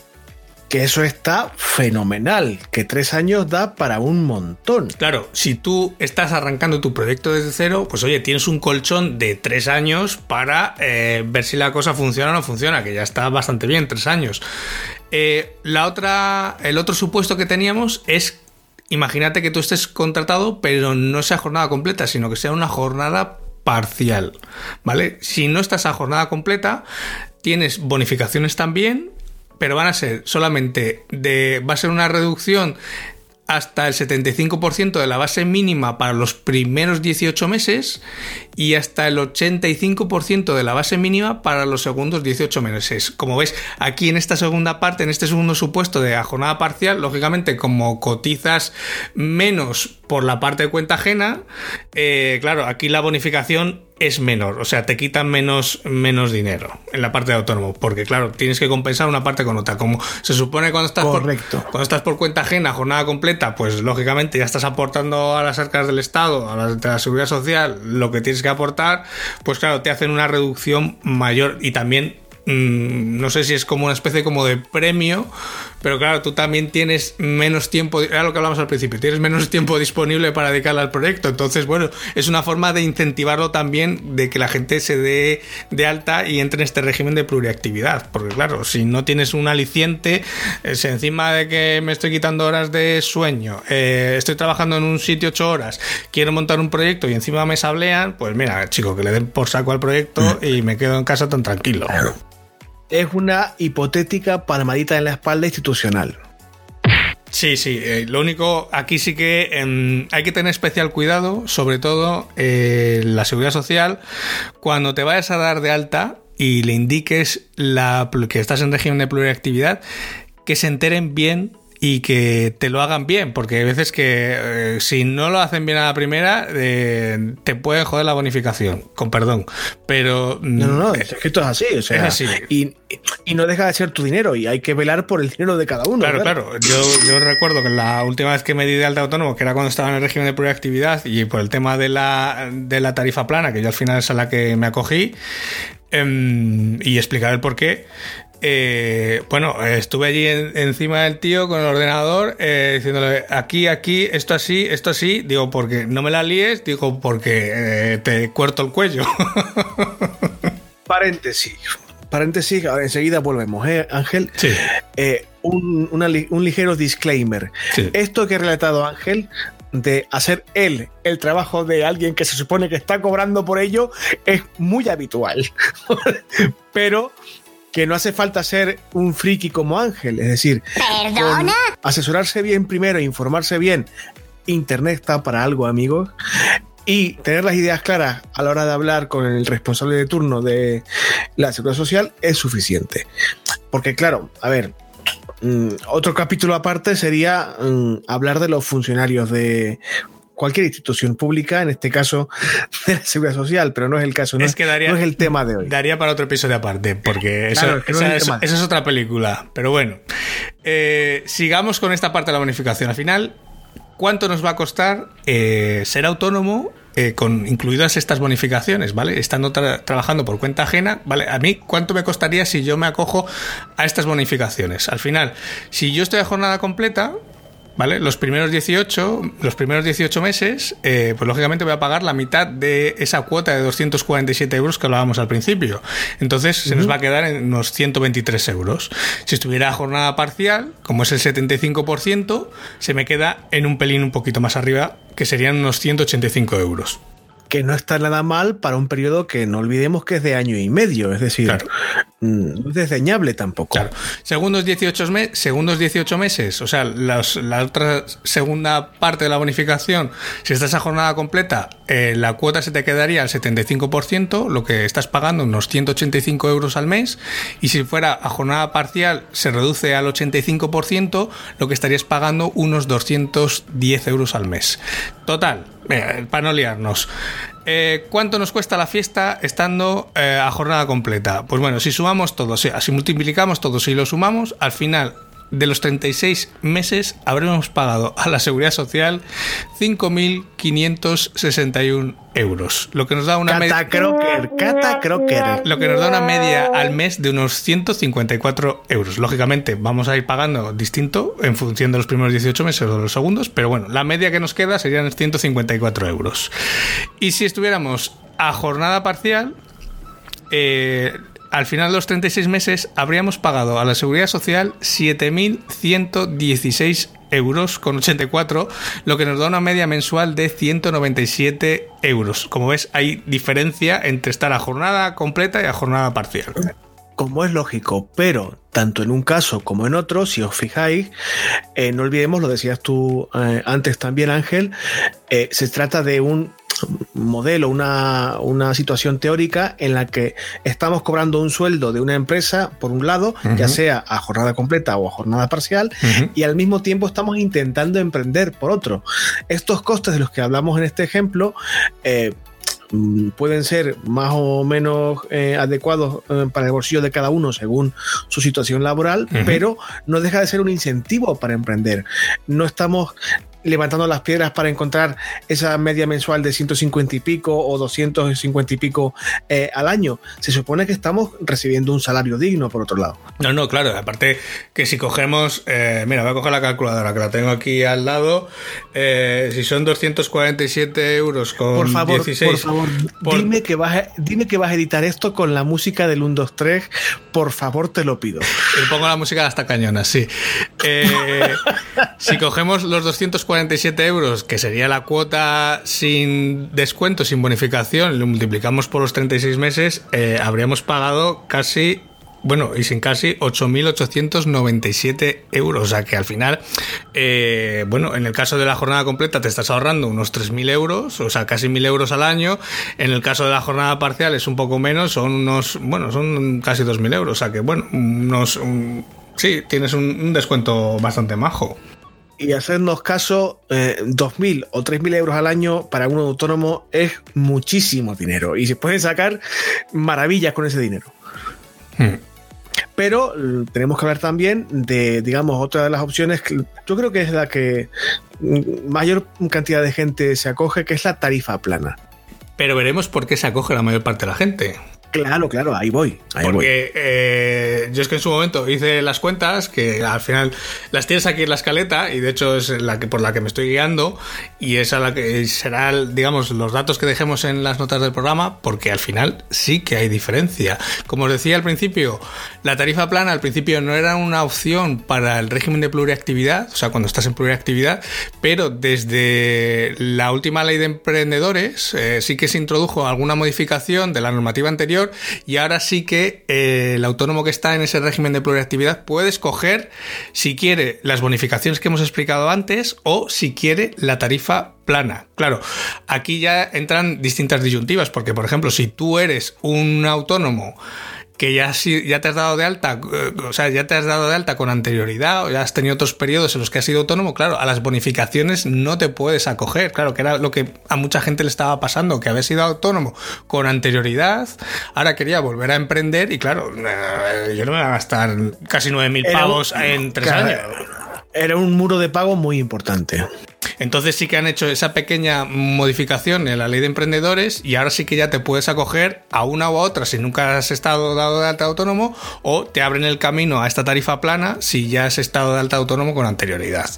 Que eso está fenomenal, que 3 años da para un montón. Claro, si tú estás arrancando tu proyecto desde cero, pues oye, tienes un colchón de 3 años para eh, ver si la cosa funciona o no funciona, que ya está bastante bien, 3 años. Eh, la otra, el otro supuesto que teníamos es imagínate que tú estés contratado, pero no sea jornada completa, sino que sea una jornada parcial, ¿vale? Si no estás a jornada completa, tienes bonificaciones también, pero van a ser solamente de va a ser una reducción hasta el 75% de la base mínima para los primeros 18 meses y hasta el 85% de la base mínima para los segundos 18 meses. Como ves, aquí en esta segunda parte, en este segundo supuesto de jornada parcial, lógicamente como cotizas menos por la parte de cuenta ajena, eh, claro, aquí la bonificación es menor, o sea, te quitan menos, menos dinero en la parte de autónomo, porque claro, tienes que compensar una parte con otra. Como se supone cuando estás, Correcto. Por, cuando estás por cuenta ajena, jornada completa, pues lógicamente ya estás aportando a las arcas del Estado, a la, de la seguridad social, lo que tienes que aportar, pues claro, te hacen una reducción mayor. Y también Mm, no sé si es como una especie como de premio, pero claro, tú también tienes menos tiempo, era lo que hablamos al principio, tienes menos tiempo disponible para dedicarle al proyecto, entonces bueno, es una forma de incentivarlo también, de que la gente se dé de alta y entre en este régimen de pluriactividad, porque claro, si no tienes un aliciente, eh, si encima de que me estoy quitando horas de sueño, eh, estoy trabajando en un sitio ocho horas, quiero montar un proyecto y encima me sablean, pues mira, chico, que le den por saco al proyecto y me quedo en casa tan tranquilo es una hipotética palmadita en la espalda institucional. Sí, sí, eh, lo único, aquí sí que eh, hay que tener especial cuidado, sobre todo eh, la seguridad social, cuando te vayas a dar de alta y le indiques la, que estás en régimen de pluriactividad, que se enteren bien y que te lo hagan bien, porque hay veces que eh, si no lo hacen bien a la primera, eh, te puede joder la bonificación, con perdón. Pero. No, no, no, es que esto es así, o sea, es así. Y, y, no deja de ser tu dinero y hay que velar por el dinero de cada uno. Claro, claro. Yo, yo, recuerdo que la última vez que me di de alta autónomo, que era cuando estaba en el régimen de proactividad y por el tema de la, de la tarifa plana, que yo al final es a la que me acogí, eh, y explicar el por qué. Eh, bueno, estuve allí en, encima del tío con el ordenador eh, diciéndole aquí, aquí, esto así, esto así. Digo, porque no me la líes, digo, porque eh, te cuerto el cuello. Paréntesis. Paréntesis, ahora enseguida volvemos, ¿eh, Ángel? Sí. Un, una, un, ligero disclaimer. Sí. Esto que ha relatado Ángel de hacer él el trabajo de alguien que se supone que está cobrando por ello es muy habitual. Pero que no hace falta ser un friki como Ángel, es decir, ¿Perdona? asesorarse bien primero, informarse bien. Internet está para algo, amigos. Y tener las ideas claras a la hora de hablar con el responsable de turno de la seguridad social es suficiente. Porque claro, a ver, mmm, otro capítulo aparte sería mmm, hablar de los funcionarios de cualquier institución pública, en este caso de la seguridad social, pero no es el caso, no es, que daría, no es el tema de hoy. Daría para otro episodio aparte, porque eso, Claro, esa, es esa es otra película. Pero bueno, eh, sigamos con esta parte de la bonificación. Al final, ¿cuánto nos va a costar eh, ser autónomo? Eh, con incluidas estas bonificaciones, ¿vale? Estando tra trabajando por cuenta ajena, ¿vale? A mí, ¿cuánto me costaría si yo me acojo a estas bonificaciones? Al final, si yo estoy a jornada completa, ¿Vale? Los primeros 18, los primeros 18 meses, eh, pues lógicamente voy a pagar la mitad de esa cuota de 247 euros que hablábamos al principio. Entonces se nos va a quedar en unos 123 euros. Si estuviera a jornada parcial, como es el 75%, se me queda en un pelín un poquito más arriba, que serían unos 185 euros. Que no está nada mal para un periodo que no olvidemos que es de año y medio, es decir, Claro. Mm, no es desdeñable tampoco. Claro. Segundos 18, me segundos 18 meses, o sea, las- la otra segunda parte de la bonificación, si estás a jornada completa, eh, la cuota se te quedaría al 75%, lo que estás pagando unos 185 euros al mes, y si fuera a jornada parcial se reduce al 85%, lo que estarías pagando unos 210 euros al mes. Total, para no liarnos. Eh, ¿Cuánto nos cuesta la fiesta estando eh, a jornada completa? Pues bueno, si sumamos todo, si, multiplicamos todo, si lo sumamos, al final de los 36 meses habremos pagado a la seguridad social 5.561 euros, lo que nos da una media... Cata Crocker, Cata Crocker. Lo que nos da una media al mes de unos 154 euros. Lógicamente, vamos a ir pagando distinto en función de los primeros 18 meses o de los segundos, pero bueno, la media que nos queda serían 154 euros. Y si estuviéramos a jornada parcial, eh, al final de los 36 meses habríamos pagado a la seguridad social 7.116 euros con 84, lo que nos da una media mensual de 197 euros. Como ves, hay diferencia entre estar a jornada completa y a jornada parcial. Como es lógico, pero tanto en un caso como en otro, si os fijáis, eh, no olvidemos, lo decías tú eh, antes también, Ángel, eh, se trata de un modelo, una, una, situación teórica en la que estamos cobrando un sueldo de una empresa, por un lado, ya sea a jornada completa o a jornada parcial, y al mismo tiempo estamos intentando emprender por otro. Estos costes de los que hablamos en este ejemplo, eh, Mm, pueden ser más o menos eh, adecuados eh, para el bolsillo de cada uno según su situación laboral, pero no deja de ser un incentivo para emprender. No estamos levantando las piedras para encontrar esa media mensual de 150 y pico o 250 y pico eh, al año. Se supone que estamos recibiendo un salario digno, por otro lado. No, no, claro. Aparte que si cogemos, eh, mira, voy a coger la calculadora que la tengo aquí al lado. Eh, si son 247 euros con por favor, 16. Por favor, Dime, que vas a, dime que vas a editar esto con la música del 1, 2, 3. Por favor, te lo pido. Le pongo la música hasta cañona, sí. si cogemos los 247 47 euros, que sería la cuota sin descuento, sin bonificación, lo multiplicamos por los 36 meses, eh, habríamos pagado casi bueno, y sin casi 8.897 euros. O sea que al final, eh, bueno, en el caso de la jornada completa te estás ahorrando unos 3.000 euros, o sea, casi 1.000 euros al año. En el caso de la jornada parcial es un poco menos, son unos, bueno, son casi 2.000 euros. O sea que, bueno, unos, sí, tienes un descuento bastante majo y hacernos caso, eh, 2.000 o 3.000 euros al año para un autónomo es muchísimo dinero y se pueden sacar maravillas con ese dinero. Hmm. Pero mm, tenemos que hablar también de, digamos, otra de las opciones que yo creo que es la que mm, mayor cantidad de gente se acoge, que es la tarifa plana. Pero veremos por qué se acoge la mayor parte de la gente. Claro, claro, ahí voy. Porque Eh, yo es que en su momento hice las cuentas, que al final las tienes aquí en la escaleta, y de hecho es la que por la que me estoy guiando, y esa la que será, digamos, los datos que dejemos en las notas del programa, porque al final sí que hay diferencia. Como os decía al principio, la tarifa plana al principio no era una opción para el régimen de pluriactividad, o sea, cuando estás en pluriactividad, pero desde la última ley de emprendedores eh, sí que se introdujo alguna modificación de la normativa anterior y ahora sí que eh, el autónomo que está en ese régimen de pluriactividad puede escoger si quiere las bonificaciones que hemos explicado antes o si quiere la tarifa plana. Claro, aquí ya entran distintas disyuntivas porque, por ejemplo, si tú eres un autónomo que ya, ya te has dado de alta, eh, o sea, ya te has dado de alta con anterioridad o ya has tenido otros periodos en los que has sido autónomo, claro, a las bonificaciones no te puedes acoger, claro, que era lo que a mucha gente le estaba pasando, que había sido autónomo con anterioridad, ahora quería volver a emprender y claro, eh, yo no me voy a gastar casi 9.000 pavos en tres años. Era un muro de pago muy importante. Entonces sí que han hecho esa pequeña modificación en la ley de emprendedores y ahora sí que ya te puedes acoger a una u a otra si nunca has estado dado de alta autónomo o te abren el camino a esta tarifa plana si ya has estado de alta autónomo con anterioridad.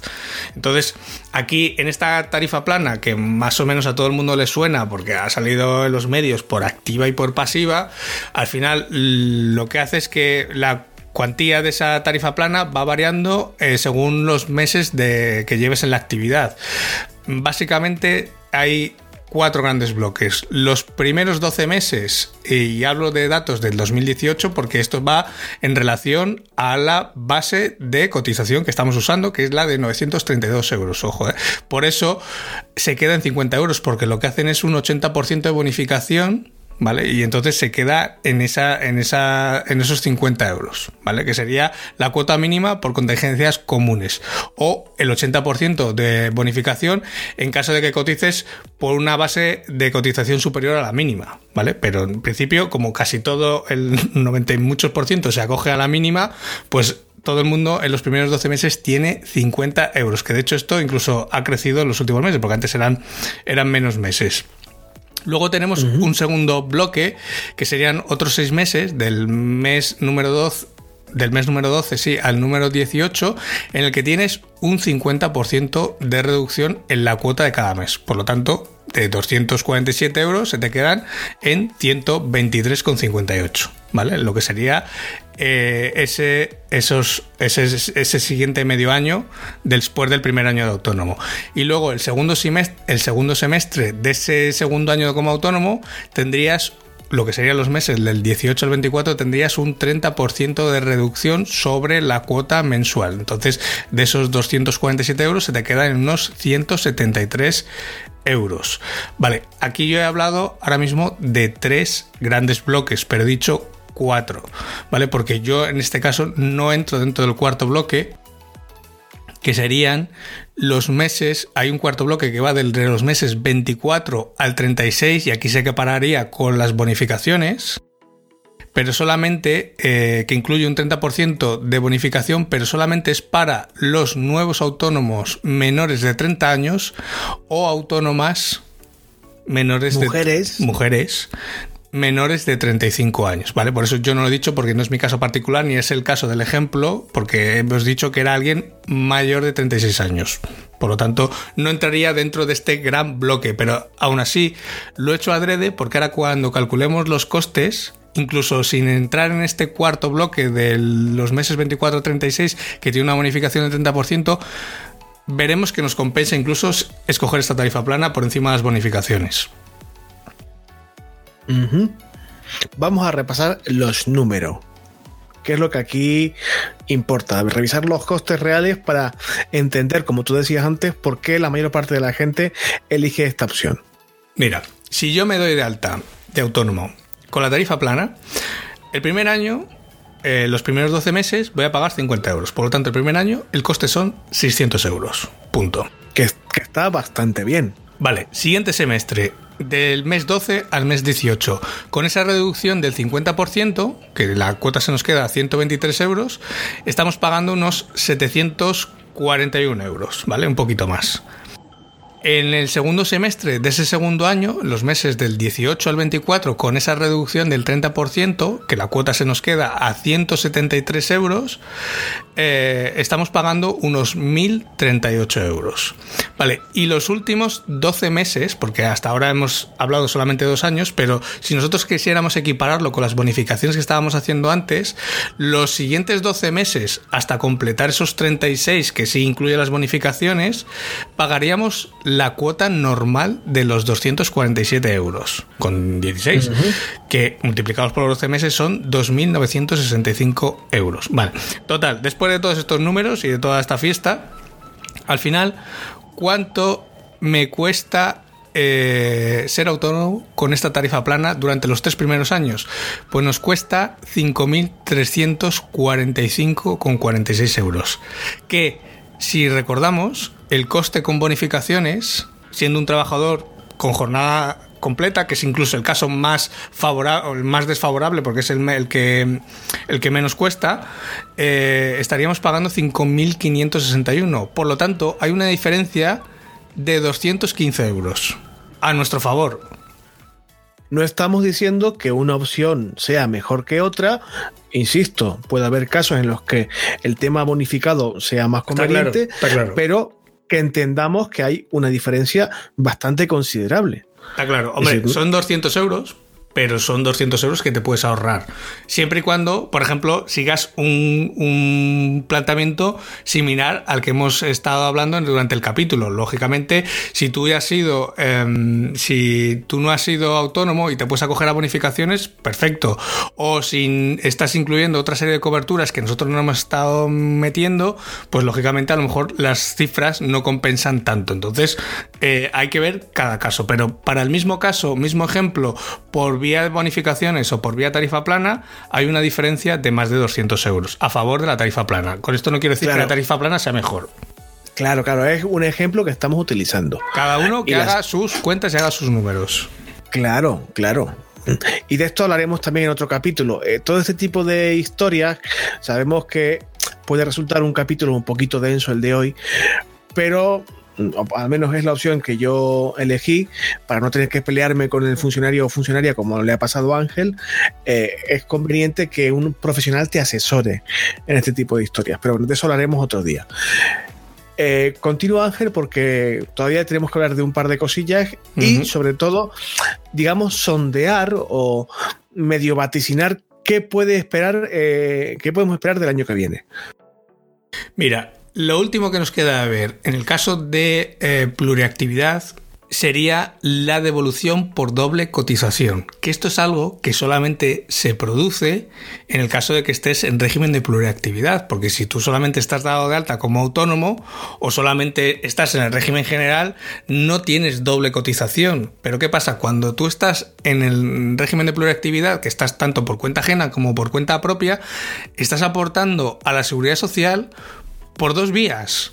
Entonces aquí en esta tarifa plana que más o menos a todo el mundo le suena porque ha salido en los medios por activa y por pasiva, al final lo que hace es que la cuantía de esa tarifa plana va variando eh, según los meses de, que lleves en la actividad. Básicamente hay cuatro grandes bloques. Los primeros 12 meses, y hablo de datos del 2018 porque esto va en relación a la base de cotización que estamos usando, que es la de 932 euros. Ojo, eh. por eso se queda en 50 euros, porque lo que hacen es un 80% de bonificación ¿vale? Y entonces se queda en, esa, en, esa, en esos 50 euros, ¿vale? Que sería la cuota mínima por contingencias comunes o el 80% de bonificación en caso de que cotices por una base de cotización superior a la mínima, ¿vale? Pero en principio, como casi todo el 90 y muchos por ciento se acoge a la mínima, pues todo el mundo en los primeros 12 meses tiene 50 euros, que de hecho esto incluso ha crecido en los últimos meses, porque antes eran, eran menos meses. Luego tenemos un segundo bloque, que serían otros seis meses, del mes número 12 del mes número 12, sí, al número 18, en el que tienes un 50% de reducción en la cuota de cada mes. Por lo tanto, de 247 euros se te quedan en 123,58, ¿vale? Lo que sería eh, ese, esos, ese, siguiente medio año después del primer año de autónomo. Y luego el segundo, semestre, el segundo semestre de ese segundo año como autónomo tendrías lo que serían los meses del 18 al 24, tendrías un 30% de reducción sobre la cuota mensual. Entonces, de esos 247 euros se te quedan en unos 173 euros. Vale, aquí yo he hablado ahora mismo de tres grandes bloques, pero he dicho cuatro, ¿vale? Porque yo en este caso no entro dentro del cuarto bloque, que serían los meses, hay un cuarto bloque que va de los meses 24 al 36 y aquí se pararía con las bonificaciones, pero solamente eh, que incluye un 30% de bonificación, pero solamente es para los nuevos autónomos menores de 30 años o autónomas menores mujeres. de mujeres menores de 35 años, ¿vale? Por eso yo no lo he dicho porque no es mi caso particular ni es el caso del ejemplo, porque hemos dicho que era alguien mayor de 36 años. Por lo tanto, no entraría dentro de este gran bloque, pero aún así lo he hecho adrede porque ahora cuando calculemos los costes, incluso sin entrar en este cuarto bloque de los meses 24-36, que tiene una bonificación del 30%, veremos que nos compensa incluso escoger esta tarifa plana por encima de las bonificaciones. Vamos a repasar los números. ¿Qué es lo que aquí importa? Revisar los costes reales para entender, como tú decías antes, por qué la mayor parte de la gente elige esta opción. Mira, si yo me doy de alta de autónomo con la tarifa plana, el primer año, eh, los primeros 12 meses, voy a pagar 50 euros. Por lo tanto, el primer año, el coste son 600 euros. Punto. que está bastante bien. Vale, siguiente semestre, del mes 12 al mes 18. Con esa reducción del 50%, que la cuota se nos queda a 123 euros, estamos pagando unos 741 euros, ¿vale? Un poquito más. En el segundo semestre de ese segundo año, los meses del 18 al 24, con esa reducción del 30%, que la cuota se nos queda a 173 euros, eh, estamos pagando unos 1.038 euros. Vale, y los últimos 12 meses, porque hasta ahora hemos hablado solamente dos años, pero si nosotros quisiéramos equipararlo con las bonificaciones que estábamos haciendo antes, los siguientes 12 meses, hasta completar esos 36, que sí incluye las bonificaciones, pagaríamos la cuota normal de los 247 euros, con 16, que multiplicados por los 12 meses son 2.965 euros. Vale, total, después de todos estos números y de toda esta fiesta, al final, ¿cuánto me cuesta eh, ser autónomo con esta tarifa plana durante los tres primeros años? Pues nos cuesta 5.345,46 euros. Que, si recordamos, el coste con bonificaciones, siendo un trabajador con jornada completa, que es incluso el caso más favorable, más desfavorable, porque es el, que, el que menos cuesta, eh, estaríamos pagando 5.561. Por lo tanto, hay una diferencia de 215 euros a nuestro favor. No estamos diciendo que una opción sea mejor que otra. Insisto, puede haber casos en los que el tema bonificado sea más conveniente, pero que entendamos que hay una diferencia bastante considerable. Está claro, hombre, son 200 euros, pero son 200 euros que te puedes ahorrar. Siempre y cuando, por ejemplo, sigas un, planteamiento similar al que hemos estado hablando durante el capítulo. Lógicamente, si tú has sido, em, si tú no has sido autónomo y te puedes acoger a bonificaciones, perfecto. O si estás incluyendo otra serie de coberturas que nosotros no hemos estado metiendo, pues lógicamente a lo mejor las cifras no compensan tanto. Entonces, eh, hay que ver cada caso. Pero para el mismo caso, mismo ejemplo, por vía bonificaciones o por vía tarifa plana, hay una diferencia de más de 200 euros a favor de la tarifa plana. Con esto no quiero decir que la tarifa plana sea mejor. Claro, claro, es un ejemplo que estamos utilizando. Cada uno que haga sus cuentas y haga sus números. Claro, claro. Y de esto hablaremos también en otro capítulo. Eh, todo este tipo de historias, sabemos que puede resultar un capítulo un poquito denso el de hoy, pero al menos es la opción que yo elegí para no tener que pelearme con el funcionario o funcionaria como le ha pasado a Ángel, eh, es conveniente que un profesional te asesore en este tipo de historias, pero de eso hablaremos otro día. Eh, continúa Ángel porque todavía tenemos que hablar de un par de cosillas y sobre todo, digamos, sondear o medio vaticinar qué puede esperar, eh, qué podemos esperar del año que viene. Mira, lo último que nos queda ver, en el caso de eh, pluriactividad, sería la devolución por doble cotización, que esto es algo que solamente se produce en el caso de que estés en régimen de pluriactividad, porque si tú solamente estás dado de alta como autónomo o solamente estás en el régimen general, no tienes doble cotización. Pero ¿qué pasa? Cuando tú estás en el régimen de pluriactividad, que estás tanto por cuenta ajena como por cuenta propia, estás aportando a la seguridad social por dos vías.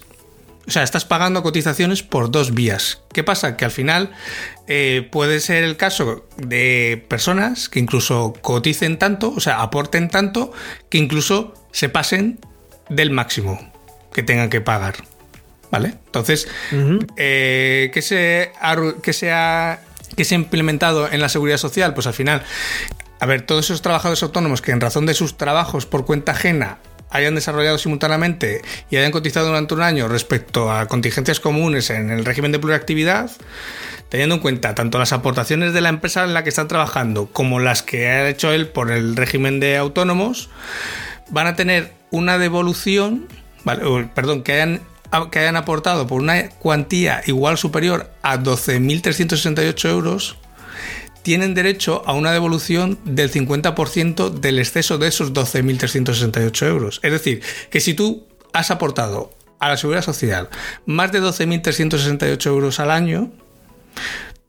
O sea, estás pagando cotizaciones por dos vías. ¿Qué pasa? Que al final eh, puede ser el caso de personas que incluso coticen tanto, o sea, aporten tanto, que incluso se pasen del máximo que tengan que pagar. ¿Vale? Entonces, eh, ¿qué, se ha, se ha, ¿qué se ha implementado en la seguridad social? Pues al final, a ver, todos esos trabajadores autónomos que en razón de sus trabajos por cuenta ajena hayan desarrollado simultáneamente y hayan cotizado durante un año respecto a contingencias comunes en el régimen de pluriactividad, teniendo en cuenta tanto las aportaciones de la empresa en la que están trabajando como las que ha hecho él por el régimen de autónomos, van a tener una devolución, perdón, que hayan que hayan aportado por una cuantía igual superior a 12.368 euros, tienen derecho a una devolución del 50% del exceso de esos 12.368 euros. Es decir, que si tú has aportado a la seguridad social más de 12.368 euros al año,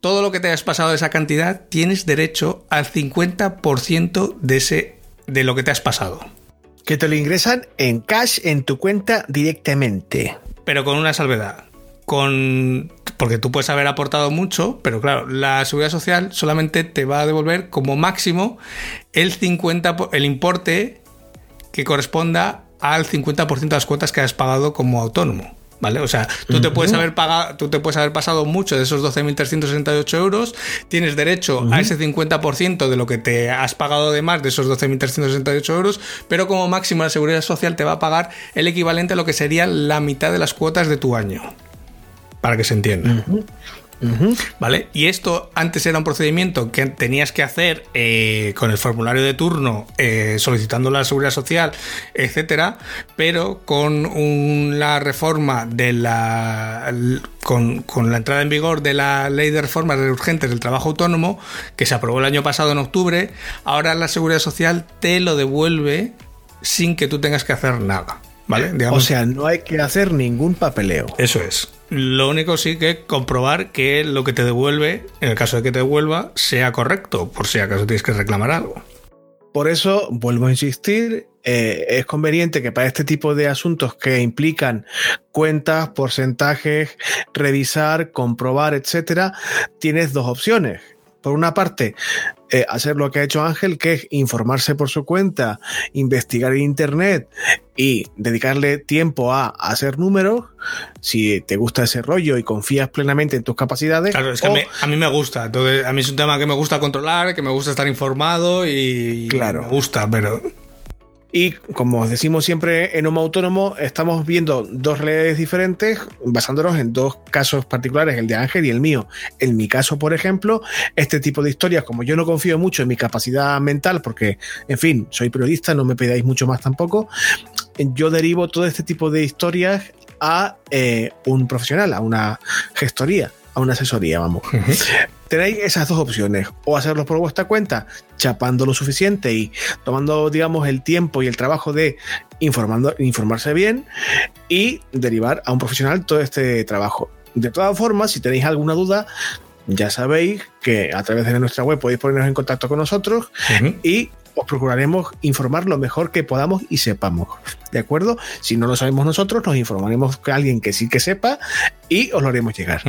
todo lo que te hayas pasado de esa cantidad tienes derecho al 50% de, ese, de lo que te has pasado. Que te lo ingresan en cash en tu cuenta directamente. Pero con una salvedad. Con porque tú puedes haber aportado mucho, pero claro, la seguridad social solamente te va a devolver como máximo el 50, el importe que corresponda al 50% de las cuotas que has pagado como autónomo. ¿Vale? O sea, tú te puedes haber pagado, tú te puedes haber pasado mucho de esos 12.368 euros, tienes derecho a ese 50% de lo que te has pagado de más de esos 12.368 euros, pero como máximo la seguridad social te va a pagar el equivalente a lo que sería la mitad de las cuotas de tu año para que se entienda. ¿Vale? Y esto antes era un procedimiento que tenías que hacer eh, con el formulario de turno, eh, solicitando la seguridad social, etcétera, pero con la reforma de la. Con, la entrada en vigor de la ley de reformas urgentes del trabajo autónomo, que se aprobó el año pasado en octubre, ahora la seguridad social te lo devuelve sin que tú tengas que hacer nada. ¿Vale? O sea, no hay que hacer ningún papeleo. Eso es. Lo único sí que comprobar que lo que te devuelve, en el caso de que te devuelva, sea correcto, por si acaso tienes que reclamar algo. Por eso, vuelvo a insistir, eh, es conveniente que para este tipo de asuntos que implican cuentas, porcentajes, revisar, comprobar, etcétera, tienes dos opciones. Por una parte, eh, hacer lo que ha hecho Ángel, que es informarse por su cuenta, investigar en Internet y dedicarle tiempo a, hacer números, si te gusta ese rollo y confías plenamente en tus capacidades. Claro, es que a, mí, me gusta. Entonces, a mí es un tema que me gusta controlar, que me gusta estar informado y, claro. me gusta, pero y como decimos siempre en Homo Autónomo, estamos viendo dos realidades diferentes basándonos en dos casos particulares, el de Ángel y el mío. En mi caso, por ejemplo, este tipo de historias, como yo no confío mucho en mi capacidad mental, porque, en fin, soy periodista, no me pedáis mucho más tampoco, yo derivo todo este tipo de historias a eh, un profesional, a una gestoría, a una asesoría, vamos tenéis esas dos opciones, o hacerlo por vuestra cuenta, chapando lo suficiente y tomando, digamos, el tiempo y el trabajo de informando, informarse bien y derivar a un profesional todo este trabajo. De todas formas, si tenéis alguna duda, ya sabéis que a través de nuestra web podéis ponernos en contacto con nosotros y os procuraremos informar lo mejor que podamos y sepamos. ¿De acuerdo? Si no lo sabemos nosotros, nos informaremos con alguien que sí que sepa y os lo haremos llegar.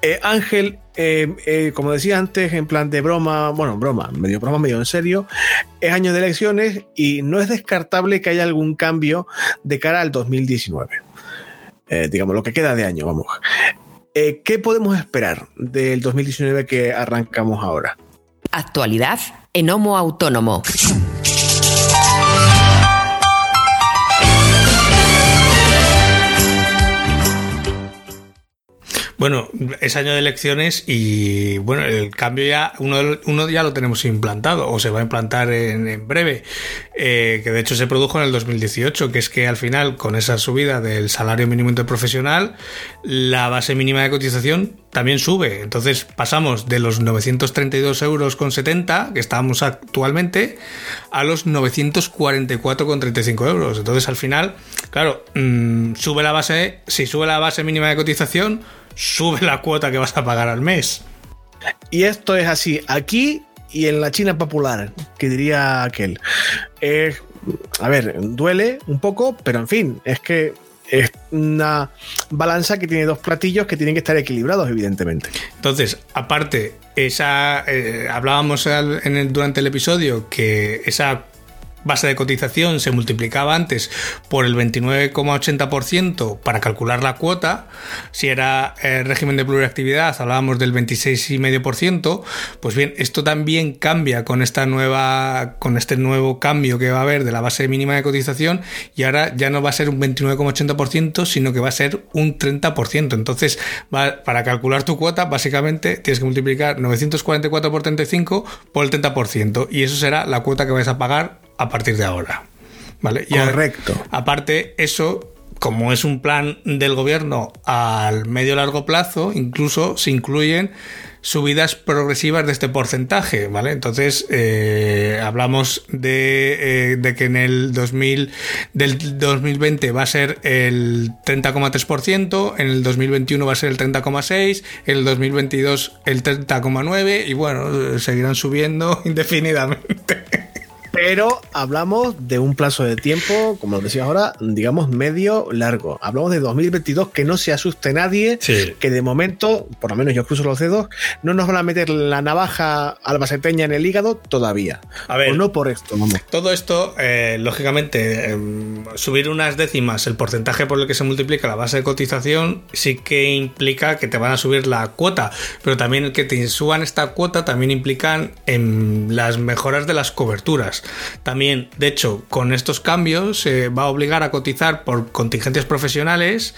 Eh, Ángel, eh, eh, como decía antes, en plan de broma, bueno, broma, medio broma, medio en serio, es año de elecciones y no es descartable que haya algún cambio de cara al 2019. digamos, lo que queda de año, vamos. ¿Qué podemos esperar del 2019 que arrancamos ahora? Actualidad en Homo Autónomo. Bueno, es año de elecciones y bueno, el cambio ya, uno, uno ya lo tenemos implantado o se va a implantar en, breve, eh, que de hecho se produjo en el 2018, que es que al final con esa subida del salario mínimo interprofesional, la base mínima de cotización también sube. Entonces pasamos de los 932 euros con 70 que estábamos actualmente a los 944 con 35 euros. Entonces al final, claro, mm, sube la base, si sube la base mínima de cotización, sube la cuota que vas a pagar al mes. Y esto es así aquí y en la China popular, que diría aquel. a ver, duele un poco, pero en fin, es que es una balanza que tiene dos platillos que tienen que estar equilibrados, evidentemente. Entonces, aparte, esa eh, hablábamos durante el episodio que esa base de cotización se multiplicaba antes por el 29,80% para calcular la cuota. Si era el régimen de pluriactividad, hablábamos del 26,5%. Pues bien, esto también cambia con esta nueva, con este nuevo cambio que va a haber de la base mínima de cotización y ahora ya no va a ser un 29,80%, sino que va a ser un 30%. Entonces, para calcular tu cuota, básicamente tienes que multiplicar 944 por 35 por el 30% y eso será la cuota que vais a pagar a partir de ahora. ¿Vale? Correcto. aparte, eso, como es un plan del gobierno al medio largo plazo, incluso se incluyen subidas progresivas de este porcentaje, ¿vale? Entonces, eh, hablamos de, eh, de, que en el 2000, del 2020 va a ser el 30,3%, en el 2021 va a ser el 30,6%, en el 2022 el 30,9% y bueno, seguirán subiendo indefinidamente pero hablamos de un plazo de tiempo, como lo decía ahora, digamos medio largo. Hablamos de 2022, que no se asuste nadie, que de momento, por lo menos yo cruzo los dedos, no nos van a meter la navaja albaceteña en el hígado todavía. A ver, o no por esto, vamos. Todo esto, eh, lógicamente, em, subir unas décimas, el porcentaje por el que se multiplica la base de cotización, sí que implica que te van a subir la cuota, pero también el que te suban esta cuota también implican en las mejoras de las coberturas. También, de hecho, con estos cambios se va a obligar a cotizar por contingencias profesionales,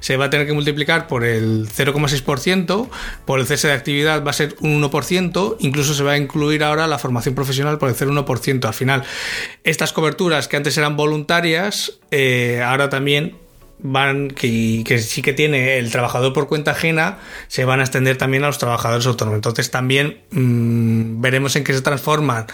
se va a tener que multiplicar por el 0,6%, por el cese de actividad va a ser un 1%, incluso se va a incluir ahora la formación profesional por el 0,1%. Al final, estas coberturas que antes eran voluntarias, eh, ahora también van que, que, sí que tiene el trabajador por cuenta ajena se van a extender también a los trabajadores autónomos entonces también mm, veremos en qué se transforman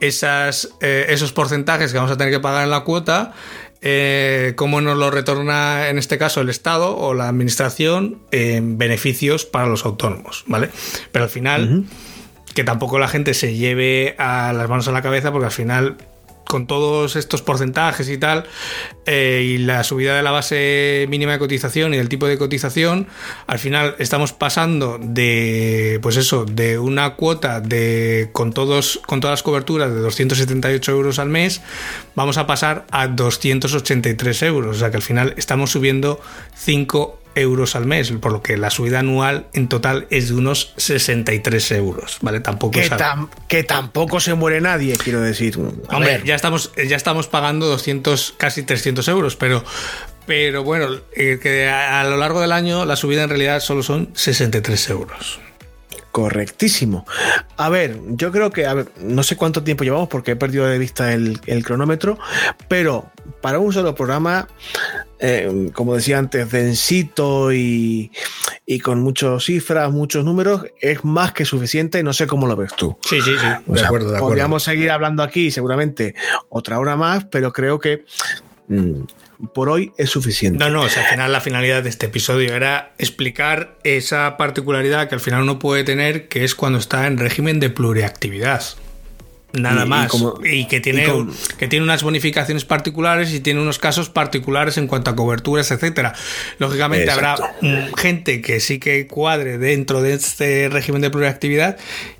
esas, eh, esos porcentajes que vamos a tener que pagar en la cuota eh, cómo nos lo retorna en este caso el Estado o la Administración en beneficios para los autónomos, ¿vale? Pero al final, que tampoco la gente se lleve a las manos a la cabeza porque al final con todos estos porcentajes y tal, eh, y la subida de la base mínima de cotización y del tipo de cotización, al final estamos pasando de, pues eso, de una cuota de, con, todos, con todas las coberturas de 278 euros al mes, vamos a pasar a 283 euros. O sea que al final estamos subiendo 5 euros al mes, por lo que la subida anual en total es de unos 63 euros, ¿vale? Tampoco que, que tampoco se muere nadie, quiero decir. Hombre, ya estamos, ya estamos pagando 200, casi 300 euros, pero, pero bueno, eh, que a, lo largo del año la subida en realidad solo son 63 euros. Correctísimo. A ver, yo creo que, no sé cuánto tiempo llevamos porque he perdido de vista el, el cronómetro, pero para un solo programa eh, como decía antes, densito y, con muchas cifras, muchos números, es más que suficiente. No sé cómo lo ves tú. Sí, sí, sí. de, acuerdo, Podríamos seguir hablando aquí seguramente otra hora más, pero creo que mm, por hoy es suficiente. No, no, al final la finalidad de este episodio era explicar esa particularidad que al final uno puede tener, que es cuando está en régimen de pluriactividad. Nada más. Y, que, tiene, que tiene unas bonificaciones particulares y tiene unos casos particulares en cuanto a coberturas, etcétera. Lógicamente habrá gente que sí que cuadre dentro de este régimen de pluriactividad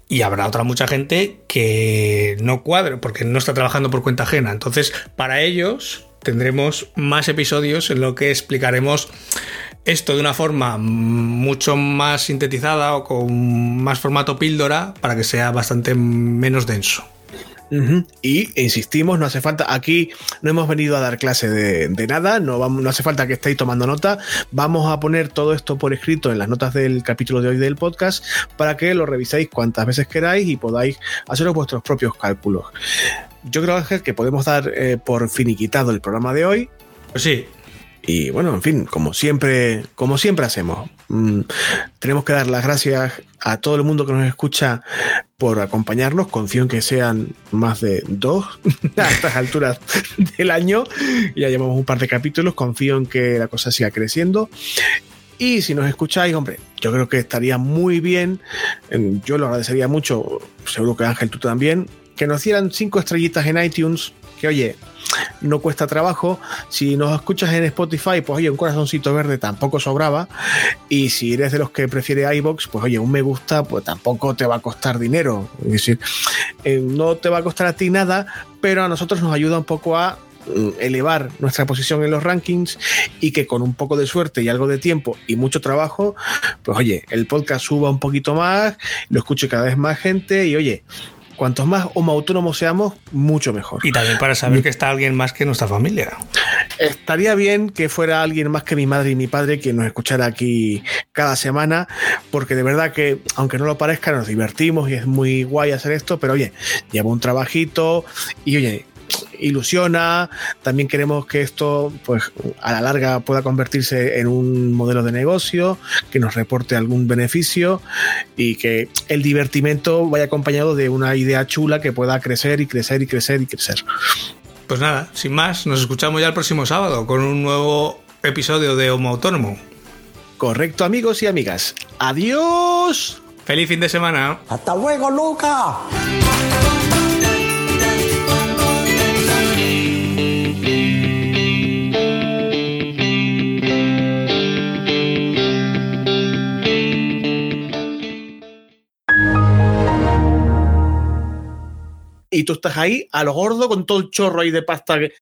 y habrá otra mucha gente que no cuadre porque no está trabajando por cuenta ajena. Entonces, para ellos tendremos más episodios en lo que explicaremos esto de una forma mucho más sintetizada o con más formato píldora para que sea bastante menos denso. Y insistimos, no hace falta, aquí no hemos venido a dar clase de, nada, no, no hace falta que estéis tomando nota, vamos a poner todo esto por escrito en las notas del capítulo de hoy del podcast para que lo reviséis cuantas veces queráis y podáis haceros vuestros propios cálculos. Yo creo, Ángel, que podemos dar eh, por finiquitado el programa de hoy. Pues sí, Y bueno, en fin, como siempre, como siempre hacemos, mm, tenemos que dar las gracias a todo el mundo que nos escucha por acompañarnos. Confío en que sean más de dos a estas alturas del año. Ya llevamos un par de capítulos. Confío en que la cosa siga creciendo. Y si nos escucháis, hombre, yo creo que estaría muy bien. em, Yo lo agradecería mucho, seguro que Ángel tú también, que nos dieran cinco estrellitas en iTunes. Que oye, no cuesta trabajo. Si nos escuchas en Spotify, pues oye, un corazoncito verde tampoco sobraba. Y si eres de los que prefiere iBox, pues oye, un me gusta, pues tampoco te va a costar dinero. Es decir, eh, no te va a costar a ti nada, pero a nosotros nos ayuda un poco a mm, elevar nuestra posición en los rankings y que con un poco de suerte y algo de tiempo y mucho trabajo, pues oye, el podcast suba un poquito más, lo escuche cada vez más gente y oye, cuantos más homo autónomos seamos, mucho mejor. y también para saber que está alguien más que nuestra familia. Estaría bien que fuera alguien más que mi madre y mi padre quien nos escuchara aquí cada semana, porque de verdad que, aunque no lo parezca, nos divertimos y es muy guay hacer esto, pero oye, lleva un trabajito y oye, ilusiona. También queremos que esto, pues, a la larga pueda convertirse en un modelo de negocio, que nos reporte algún beneficio y que el divertimento vaya acompañado de una idea chula que pueda crecer y crecer y crecer y crecer. Pues nada, sin más, nos escuchamos ya el próximo sábado con un nuevo episodio de Homo Autónomo. Correcto, amigos y amigas. Adiós. ¡Feliz fin de semana! Hasta luego, Luca. Y tú estás ahí a lo gordo con todo el chorro ahí de pasta que,